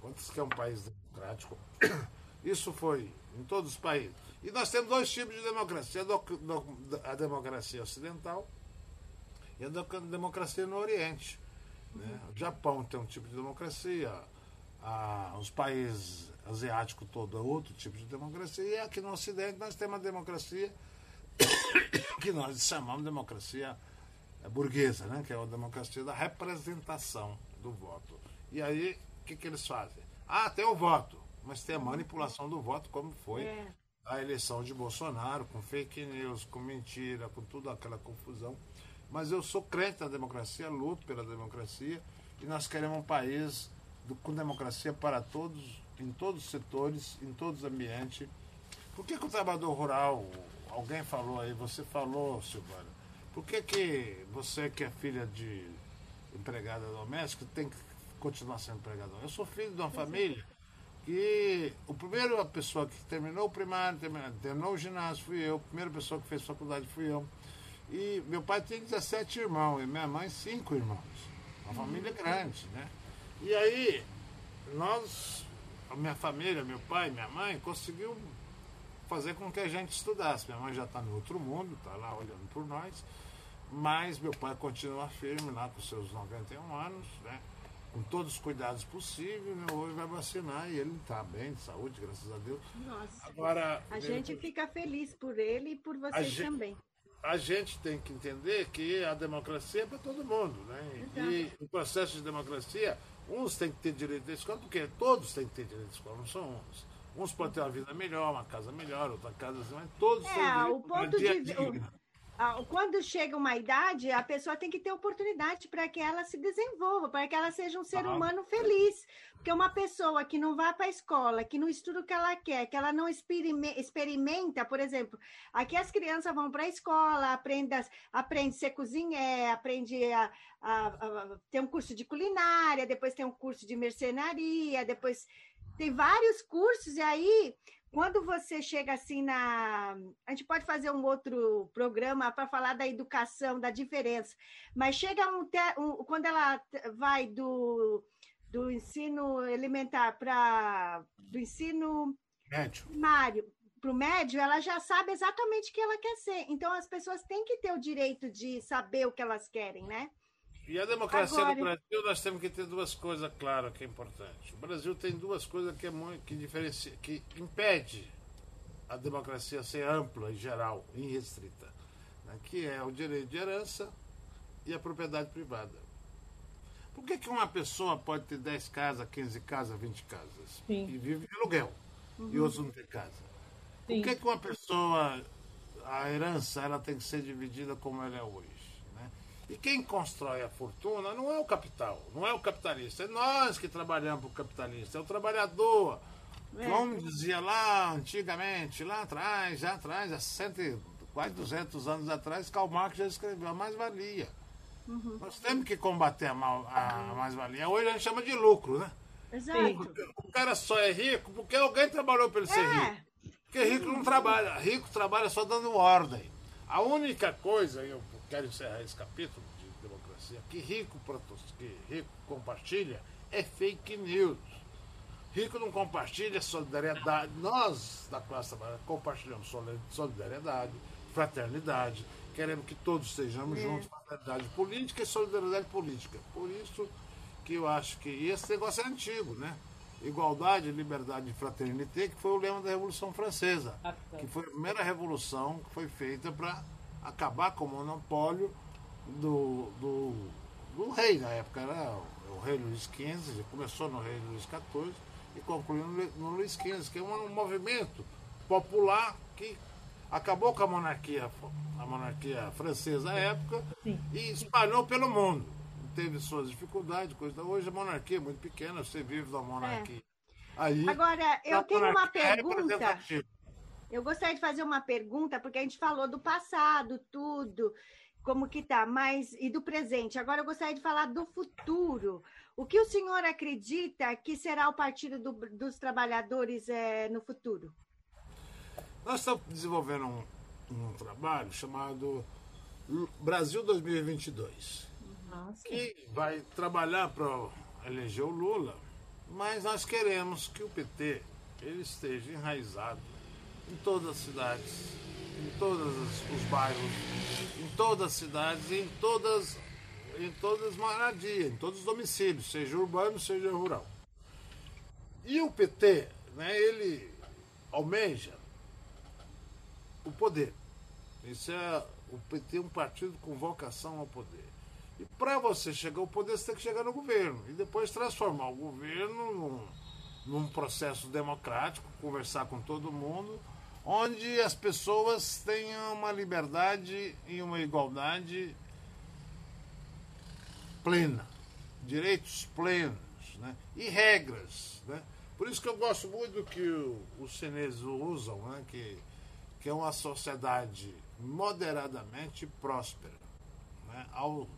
quanto que é um país democrático, isso foi em todos os países. E nós temos dois tipos de democracia: a democracia ocidental e a democracia no Oriente. né? O Japão tem um tipo de democracia, a- os países asiáticos todo é outro tipo de democracia, e aqui no Ocidente nós temos a democracia que nós chamamos de democracia burguesa, né? que é a democracia da representação do voto. E aí, o que, que eles fazem? Ah, tem o voto, mas tem a manipulação do voto, como foi É. a eleição de Bolsonaro, com fake news, com mentira, com toda aquela confusão. Mas eu sou crente na democracia, luto pela democracia, e nós queremos um país do- com democracia para todos, em todos os setores, em todos os ambientes. Por que, que o trabalhador rural, alguém falou aí, você falou, Silvana, por que, que você que é filha de empregada doméstica tem que continuar sendo empregada? Eu sou filho de uma família que o primeiro a pessoa que terminou o primário, terminou, terminou o ginásio fui eu, a primeira pessoa que fez faculdade fui eu. E meu pai tem 17 irmãos e minha mãe 5 irmãos. Uma família grande, né? E aí, nós, a minha família, meu pai, minha mãe, conseguiu fazer com que a gente estudasse. Minha mãe já está no outro mundo, está lá olhando por nós, mas meu pai continua firme lá com seus 91 anos, né? Com todos os cuidados possíveis, meu avô vai vacinar e ele está bem, de saúde, graças a Deus. Nossa. Agora, A gente ele- fica feliz por ele e por vocês gente- também. a gente tem que entender que a democracia é para todo mundo, né? E o processo de democracia, uns têm que ter direito à escola, porque todos têm que ter direito à escola, não são uns. Uns podem ter uma vida melhor, uma casa melhor, outra casa assim, mas todos têm É, direito o ponto de Quando chega uma idade, a pessoa tem que ter oportunidade para que ela se desenvolva, para que ela seja um ser Ah. humano feliz. Porque uma pessoa que não vai para a escola, que não estuda o que ela quer, que ela não experime- experimenta, por exemplo, aqui as crianças vão para a escola, aprende, a- aprende a ser cozinheiro, aprende a, a- a- ter um curso de culinária, depois tem um curso de mercenaria, depois tem vários cursos, e aí quando você chega assim na. A gente pode fazer um outro programa para falar da educação, da diferença, mas chega um, te- um- quando ela vai do, do ensino elementar para do ensino Médio. primário para o médio, ela já sabe exatamente o que ela quer ser. Então as pessoas têm que ter o direito de saber o que elas querem, né? E a democracia Agora- no Brasil, nós temos que ter duas coisas claras que é importante. O Brasil tem duas coisas que é muito que diferencia, que impede a democracia ser ampla e geral, irrestrita, né? que é o direito de herança e a propriedade privada. Por que, que uma pessoa pode ter 10 casas, 15 casas, 20 casas Sim. e vive de aluguel e outros não tem casa? Sim. Por que, que uma pessoa, a herança, ela tem que ser dividida como ela é hoje? E quem constrói a fortuna não é o capital, não é o capitalista, é nós que trabalhamos para o capitalista, é o trabalhador. É. Como dizia lá antigamente, lá atrás, já atrás, há cento, quase 200 anos atrás, Karl Marx já escreveu a mais-valia. Uhum. Nós temos que combater a, a mais-valia. Hoje a gente chama de lucro, né? Exato. O cara só é rico porque alguém trabalhou para ele ser rico. É, Porque rico não trabalha, rico trabalha só dando ordem. A única coisa, eu quero encerrar esse capítulo de democracia, que rico, que rico compartilha é fake news. Rico não compartilha solidariedade. Nós, da classe trabalhadora, compartilhamos soli- solidariedade, fraternidade. Queremos que todos estejamos juntos, fraternidade política e solidariedade política. Por isso que eu acho que esse negócio é antigo, né? Igualdade, liberdade e fraternité, que foi o lema da Revolução Francesa, Bacana. que foi a primeira revolução que foi feita para acabar com o monopólio do, do, do rei na época, era o rei Luís XV, começou no rei Luís XIV e concluiu no, no Luís XV, que é um, movimento popular que acabou com a monarquia, a monarquia francesa à época Sim. e espalhou pelo mundo. Teve suas dificuldades, coisa. Hoje a monarquia é muito pequena, você vive da monarquia. Aí, Agora, eu tenho uma é pergunta. Eu gostaria de fazer uma pergunta, porque a gente falou do passado, tudo, como que tá, mas e do presente. Agora eu gostaria de falar do futuro. O que o senhor acredita que será o Partido do- dos Trabalhadores eh, no futuro? Nós estamos desenvolvendo um, um trabalho chamado Brasil 2022, Nossa. que vai trabalhar para eleger o Lula, mas nós queremos que o PT ele esteja enraizado em todas as cidades, em todos os bairros, em todas as cidades, em todas em todas as moradias, em todos os domicílios, seja urbano, seja rural. E o PT, né, ele almeja o poder. Isso é o PT é um partido com vocação ao poder. E para você chegar ao poder, você tem que chegar no governo e depois transformar o governo num, num processo democrático, conversar com todo mundo, onde as pessoas tenham uma liberdade e uma igualdade plena, direitos plenos né? e regras. Né? Por isso que eu gosto muito do que os chineses usam, né? que, que é uma sociedade moderadamente próspera, né? ao,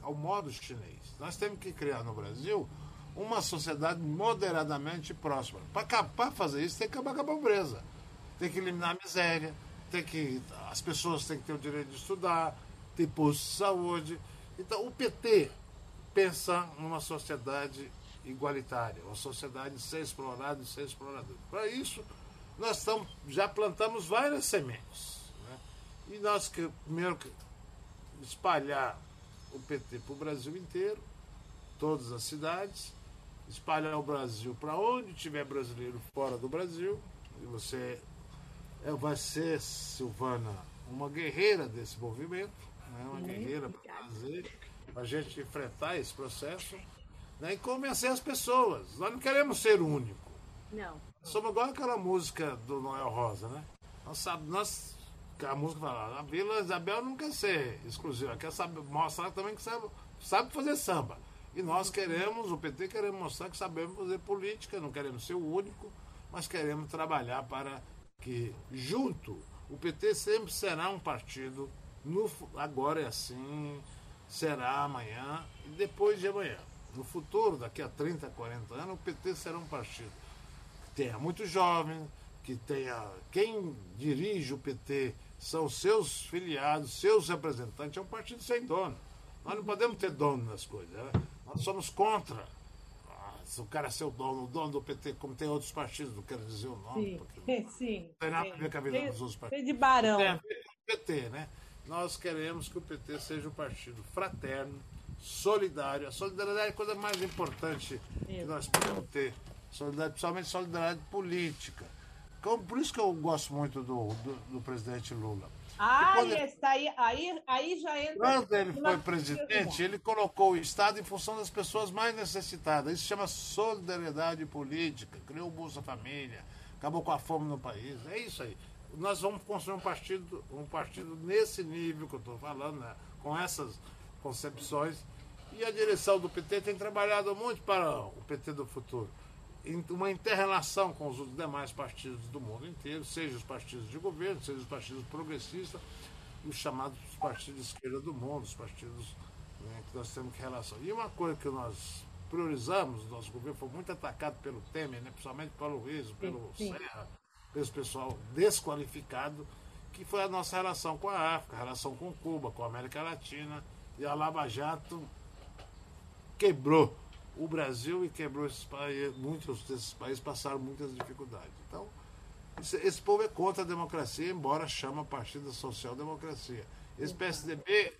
ao modo chinês. Nós temos que criar no Brasil uma sociedade moderadamente próspera. Para fazer isso, tem que acabar com a pobreza, tem que eliminar a miséria, tem que as pessoas têm que ter o direito de estudar, ter posto de saúde. Então, o PT pensa numa sociedade igualitária, uma sociedade sem explorado e sem explorador. Para isso, nós estamos, já plantamos várias sementes. Né? E nós que primeiro que espalhar o PT para o Brasil inteiro, todas as cidades, espalhar o Brasil para onde tiver brasileiro fora do Brasil, e você vai ser, Silvana, uma guerreira desse movimento, né? uma guerreira para trazer, para a gente enfrentar esse processo né? e convencer as pessoas. Nós não queremos ser o único. Não. Somos igual aquela música do Noel Rosa, né? Nós, sabe, nós a música fala, a Vila Isabel não quer ser exclusiva, quer saber, mostrar também que sabe, sabe fazer samba. E nós queremos, o PT queremos mostrar que sabemos fazer política, não queremos ser o único, mas queremos trabalhar para que, junto, o PT sempre será um partido, no, agora é assim, será amanhã e depois de amanhã. No futuro, daqui a 30, 40 anos, o PT será um partido que tenha muitos jovens, que tenha. Quem dirige o PT são seus filiados, seus representantes, é um partido sem dono. Nós não podemos ter dono nas coisas. Né? Nós somos contra. Se o cara ser o dono, o dono do PT, como tem outros partidos, não quero dizer o nome, sim, porque sim, não tem nada a ver com a vida dos outros partidos. Tem de barão. Tem a ver com o PT, né? Nós queremos que o PT seja um partido fraterno, solidário. A solidariedade é a coisa mais importante que nós podemos ter. Solidariedade, principalmente solidariedade política. Então, por isso que eu gosto muito do, do, do presidente Lula. Ah, quando, está aí, aí, aí já entra. Quando ele foi presidente, ele colocou o Estado em função das pessoas mais necessitadas. Isso chama solidariedade política. Criou o Bolsa Família, acabou com a fome no país. É isso aí. Nós vamos construir um partido, um partido nesse nível que eu estou falando, né? com essas concepções. E a direção do PT tem trabalhado muito para o PT do futuro uma interrelação com os demais partidos do mundo inteiro, seja os partidos de governo, seja os partidos progressistas, os chamados partidos de esquerda do mundo, os partidos né, que nós temos que relação. E uma coisa que nós priorizamos, o nosso governo foi muito atacado pelo Temer, né, principalmente pelo Luiz, pelo sim, sim. Serra, pelo pessoal desqualificado, que foi a nossa relação com a África, a relação com Cuba, com a América Latina, e a Lava Jato quebrou o Brasil e quebrou esses países, muitos desses países passaram muitas dificuldades. Então, esse, esse povo é contra a democracia, embora chama Partido Social Democracia. Esse PSDB,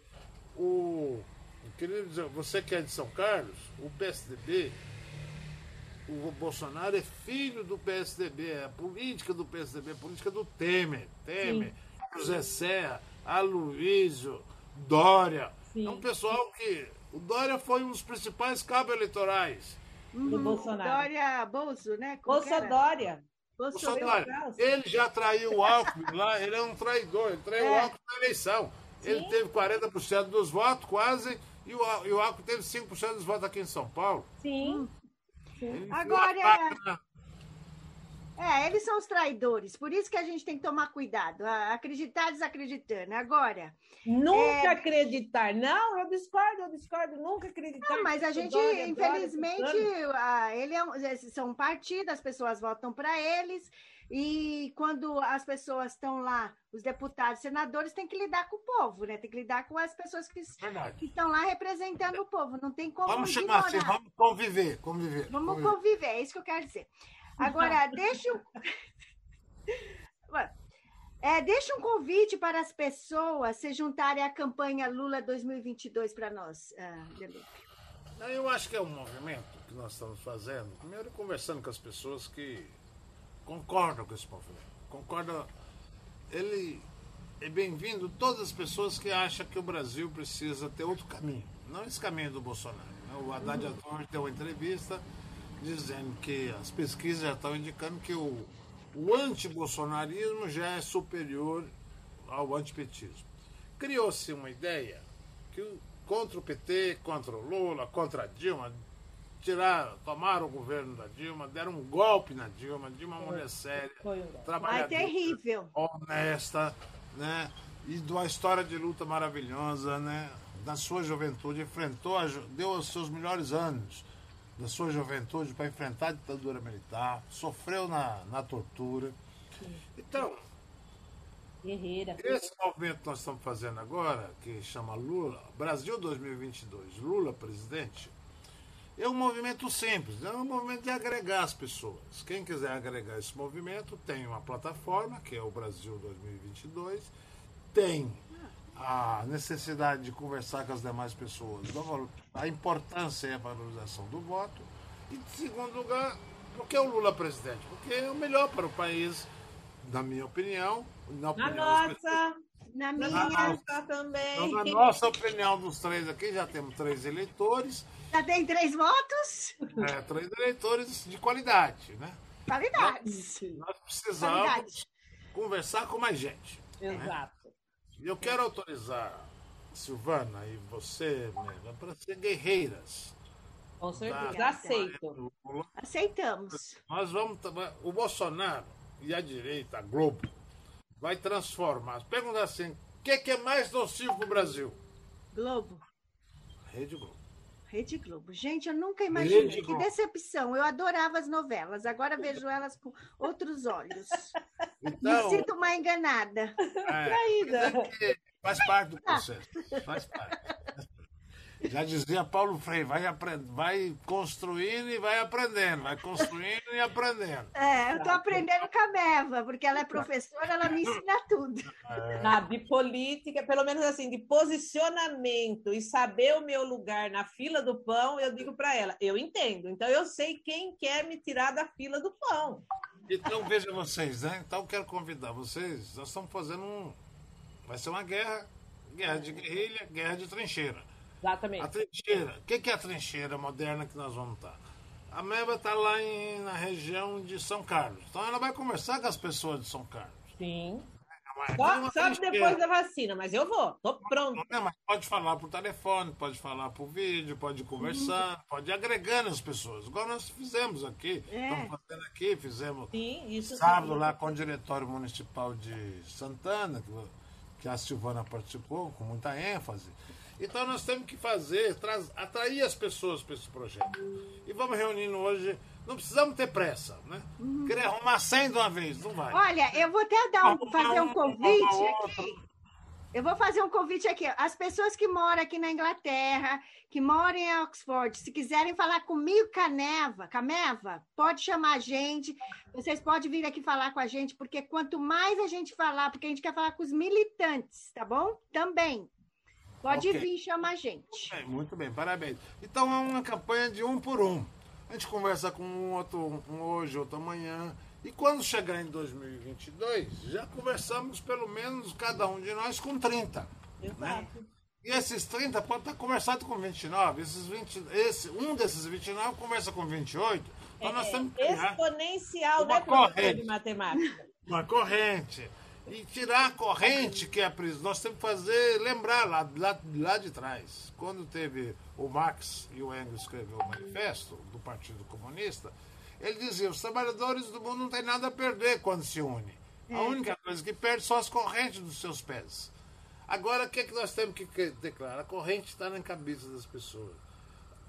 o, querido dizer, você que é de São Carlos, o PSDB, o Bolsonaro é filho do PSDB, é a política do PSDB, a política do Temer. Temer, Sim. José Serra, Aloysio, Dória. Sim. É um pessoal que o Dória foi um dos principais cabos eleitorais. Do Bolsonaro. Dória Bolso, né? Bolsa Dória. Bolsa Dória. Ele já traiu o Alckmin lá, ele é um traidor, ele traiu é. o Alckmin na eleição. Sim. Ele teve 40% dos votos, quase, e o, e o Alckmin teve 5% dos votos aqui em São Paulo. Sim. Sim. Agora, é, eles são os traidores, por isso que a gente tem que tomar cuidado, acreditar desacreditando. Agora. Nunca é... acreditar. Não, eu discordo, eu discordo, nunca acreditar. Não, mas a gente, Dória, infelizmente, Dória, ele é, são partidos, as pessoas votam para eles, e quando as pessoas estão lá, os deputados, senadores, têm que lidar com o povo, né? Tem que lidar com as pessoas que, que estão lá representando o povo. Não tem como. Vamos chamar assim, vamos conviver, conviver. Vamos conviver. conviver, é isso que eu quero dizer. Agora, deixa um... É, deixa um convite para as pessoas se juntarem à campanha Lula 2022 para nós, uh, Eu acho que é um movimento que nós estamos fazendo, primeiro conversando com as pessoas que concordam com esse movimento. Concordam. Ele é bem-vindo todas as pessoas que acham que o Brasil precisa ter outro caminho, não esse caminho do Bolsonaro. Né? O Haddad uhum. deu uma entrevista dizendo que as pesquisas já estão indicando que o, o antibolsonarismo já é superior ao antipetismo. Criou-se uma ideia que contra o PT, contra o Lula, contra a Dilma, tirar, tomaram o governo da Dilma, deram um golpe na Dilma, Dilma é uma mulher séria, trabalhadora, terrível. honesta, né? E de uma história de luta maravilhosa, né? Na sua juventude, enfrentou, deu os seus melhores anos da sua juventude para enfrentar a ditadura militar, sofreu na, na tortura. Então, Guerreira. esse movimento que nós estamos fazendo agora, que chama Lula, Brasil 2022, Lula presidente, é um movimento simples, é um movimento de agregar as pessoas. Quem quiser agregar esse movimento tem uma plataforma, que é o Brasil 2022, tem a necessidade de conversar com as demais pessoas, a importância e a valorização do voto, e, em segundo lugar, por que o Lula presidente? Porque é o melhor para o país, na minha opinião. Na, na nossa, na minha na nossa também. Então, na nossa opinião dos três aqui, já temos três eleitores. Já tem três votos? É, três eleitores de qualidade, né? Qualidade. Nós, nós precisamos qualidade. conversar com mais gente. Exato. Né? Eu quero autorizar Silvana e você, Mela, para ser guerreiras. Com certeza, tá? aceito. Aceitamos. Nós vamos. O Bolsonaro e a direita, a Globo, vai transformar. Pergunta assim: o que, que, é mais nocivo para o Brasil? Globo. Rede Globo. Rede Globo. Gente, eu nunca imaginei. Que decepção. Eu adorava as novelas. Agora vejo elas com outros olhos. Então, Me sinto uma enganada. É, Traída. Faz parte do processo. Faz parte. Já dizia Paulo Freire, vai, vai construindo e vai aprendendo, vai construindo e aprendendo. É, eu estou aprendendo com a Meva, porque ela é professora, ela me ensina tudo. É. de política, pelo menos assim, de posicionamento e saber o meu lugar na fila do pão, eu digo para ela, eu entendo. Então eu sei quem quer me tirar da fila do pão. Então veja vocês, né? Então quero convidar vocês, nós estamos fazendo um. Vai ser uma guerra, guerra de guerrilha, guerra de trincheira. Exatamente. A trincheira. O que é a trincheira moderna que nós vamos estar? A Meba está lá em, na região de São Carlos. Então ela vai conversar com as pessoas de São Carlos. Sim. Só, só depois da vacina, mas eu vou, tô pronto. Não, mas pode falar por telefone, pode falar por vídeo, pode conversar, uhum. pode ir agregando as pessoas. Igual nós fizemos aqui, é. estamos fazendo aqui, fizemos Sim, sábado lá com o diretório municipal de Santana, que, que a Silvana participou com muita ênfase. Então nós temos que fazer, atrair as pessoas para esse projeto. E vamos reunindo hoje. Não precisamos ter pressa, né? Uhum. Querer arrumar 100 de uma vez, não vai. Olha, eu vou até dar um, fazer um convite aqui. Eu vou fazer um convite aqui. As pessoas que moram aqui na Inglaterra, que moram em Oxford, se quiserem falar comigo, Caneva, Cameva, pode chamar a gente. Vocês podem vir aqui falar com a gente, porque quanto mais a gente falar, porque a gente quer falar com os militantes, tá bom? Também. Pode okay. vir chamar a gente. Muito bem, muito bem, parabéns. Então é uma campanha de um por um. A gente conversa com um outro um hoje, outro amanhã. E quando chegar em 2022, já conversamos pelo menos cada um de nós com 30. Exato. Né? E esses 30 pode estar conversado com 29. Esses 20, esse, um desses 29 conversa com 28. Então é, nós temos que exponencial, uma né, corrente, de matemática? Uma corrente e tirar a corrente que é a prisão. Nós temos que fazer, lembrar lá, lá, lá de trás, quando teve o Marx e o Engels escreveu o manifesto do Partido Comunista, ele dizia: os trabalhadores do mundo não têm nada a perder quando se unem. A única coisa que perde são as correntes dos seus pés. Agora, o que, é que nós temos que declarar? A corrente está na cabeça das pessoas.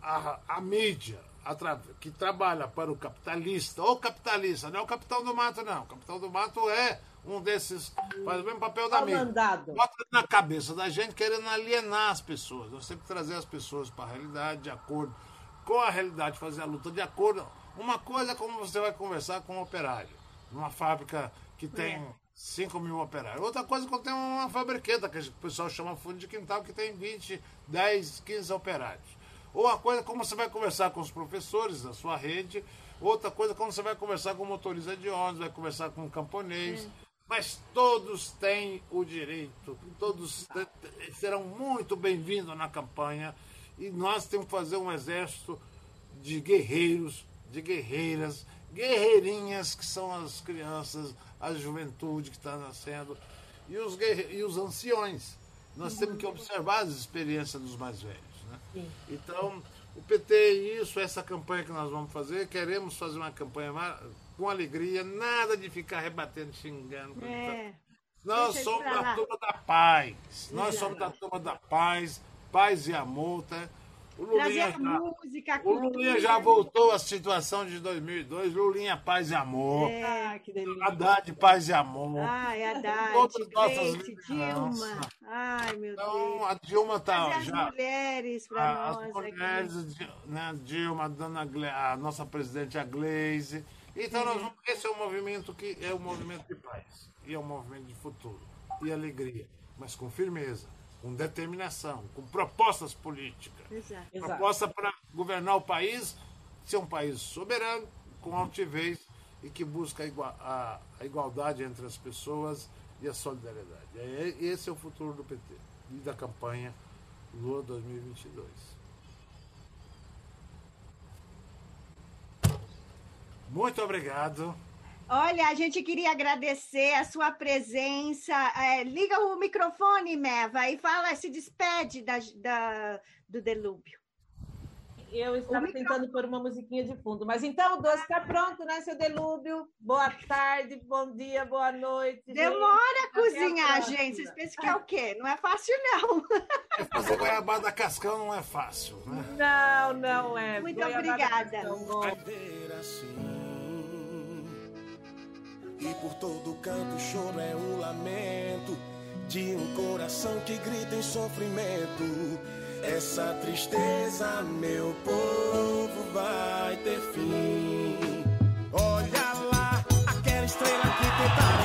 A, a mídia, a tra que trabalha para o capitalista, ou capitalista, não é o capitão do mato, não. O capitão do mato é um desses faz o mesmo papel da mídia. Bota na cabeça da gente querendo alienar as pessoas. Nós temos que trazer as pessoas para a realidade, de acordo com a realidade, fazer a luta de acordo. Uma coisa é como você vai conversar com um operário, numa fábrica que tem é. 5 mil operários. Outra coisa é quando tem uma fabriqueta, que o pessoal chama fundo de quintal, que tem 20, 10, 15 operários. Ou a coisa é como você vai conversar com os professores da sua rede. Outra coisa é como você vai conversar com o motorista de ônibus, vai conversar com o camponês. É mas todos têm o direito, todos serão muito bem-vindos na campanha e nós temos que fazer um exército de guerreiros, de guerreiras, guerreirinhas que são as crianças, a juventude que está nascendo e os, e os anciões. Nós temos que observar as experiências dos mais velhos. Né? Então, o PT é isso, essa campanha que nós vamos fazer, queremos fazer uma campanha com alegria, nada de ficar rebatendo, xingando. É. Nós Deixa somos da turma da paz. Nós somos da turma da paz, paz e amor, tá? O Lulinha, Trazer a música, o Lulinha já voltou à situação de 2002. Lulinha, paz e amor. É. Ah, que delícia. Haddad, paz e amor. Ai, Haddad, Todas nossas. Dilma. Ai, meu Então, Deus. a Dilma tá Trazer as já. mulheres para nós As aqui. mulheres, Di- né, Dilma, a, dona Gle- a nossa presidente, a Gleise. Então, nós vamos- esse é um movimento que é um movimento de paz. E é um movimento de futuro. E alegria. Mas com firmeza, com determinação, com propostas políticas. Exato. Exato. Proposta para governar o país, ser um país soberano, com altivez e que busca a, igua- a- a igualdade entre as pessoas e a solidariedade. É- Esse é o futuro do PT e da campanha Lula 2022. Muito obrigado. Olha, a gente queria agradecer a sua presença. É, liga o microfone, Meva, e fala, se despede da, da- do Delúbio. Eu estava micro- tentando pôr uma musiquinha de fundo. Mas então, o doce está pronto, né, seu Delúbio? Boa tarde, bom dia, boa noite. gente. Demora a Até a cozinhar, próxima. gente. Vocês pensam que é o quê? Não é fácil, não. É fazer goiabada cascão não é fácil, né? Não, não é. Muito Goiabada obrigada. assim. E por todo canto o choro é um lamento de um coração que grita em sofrimento. Essa tristeza, meu povo, vai ter fim. Olha lá, aquela estrela que tentava.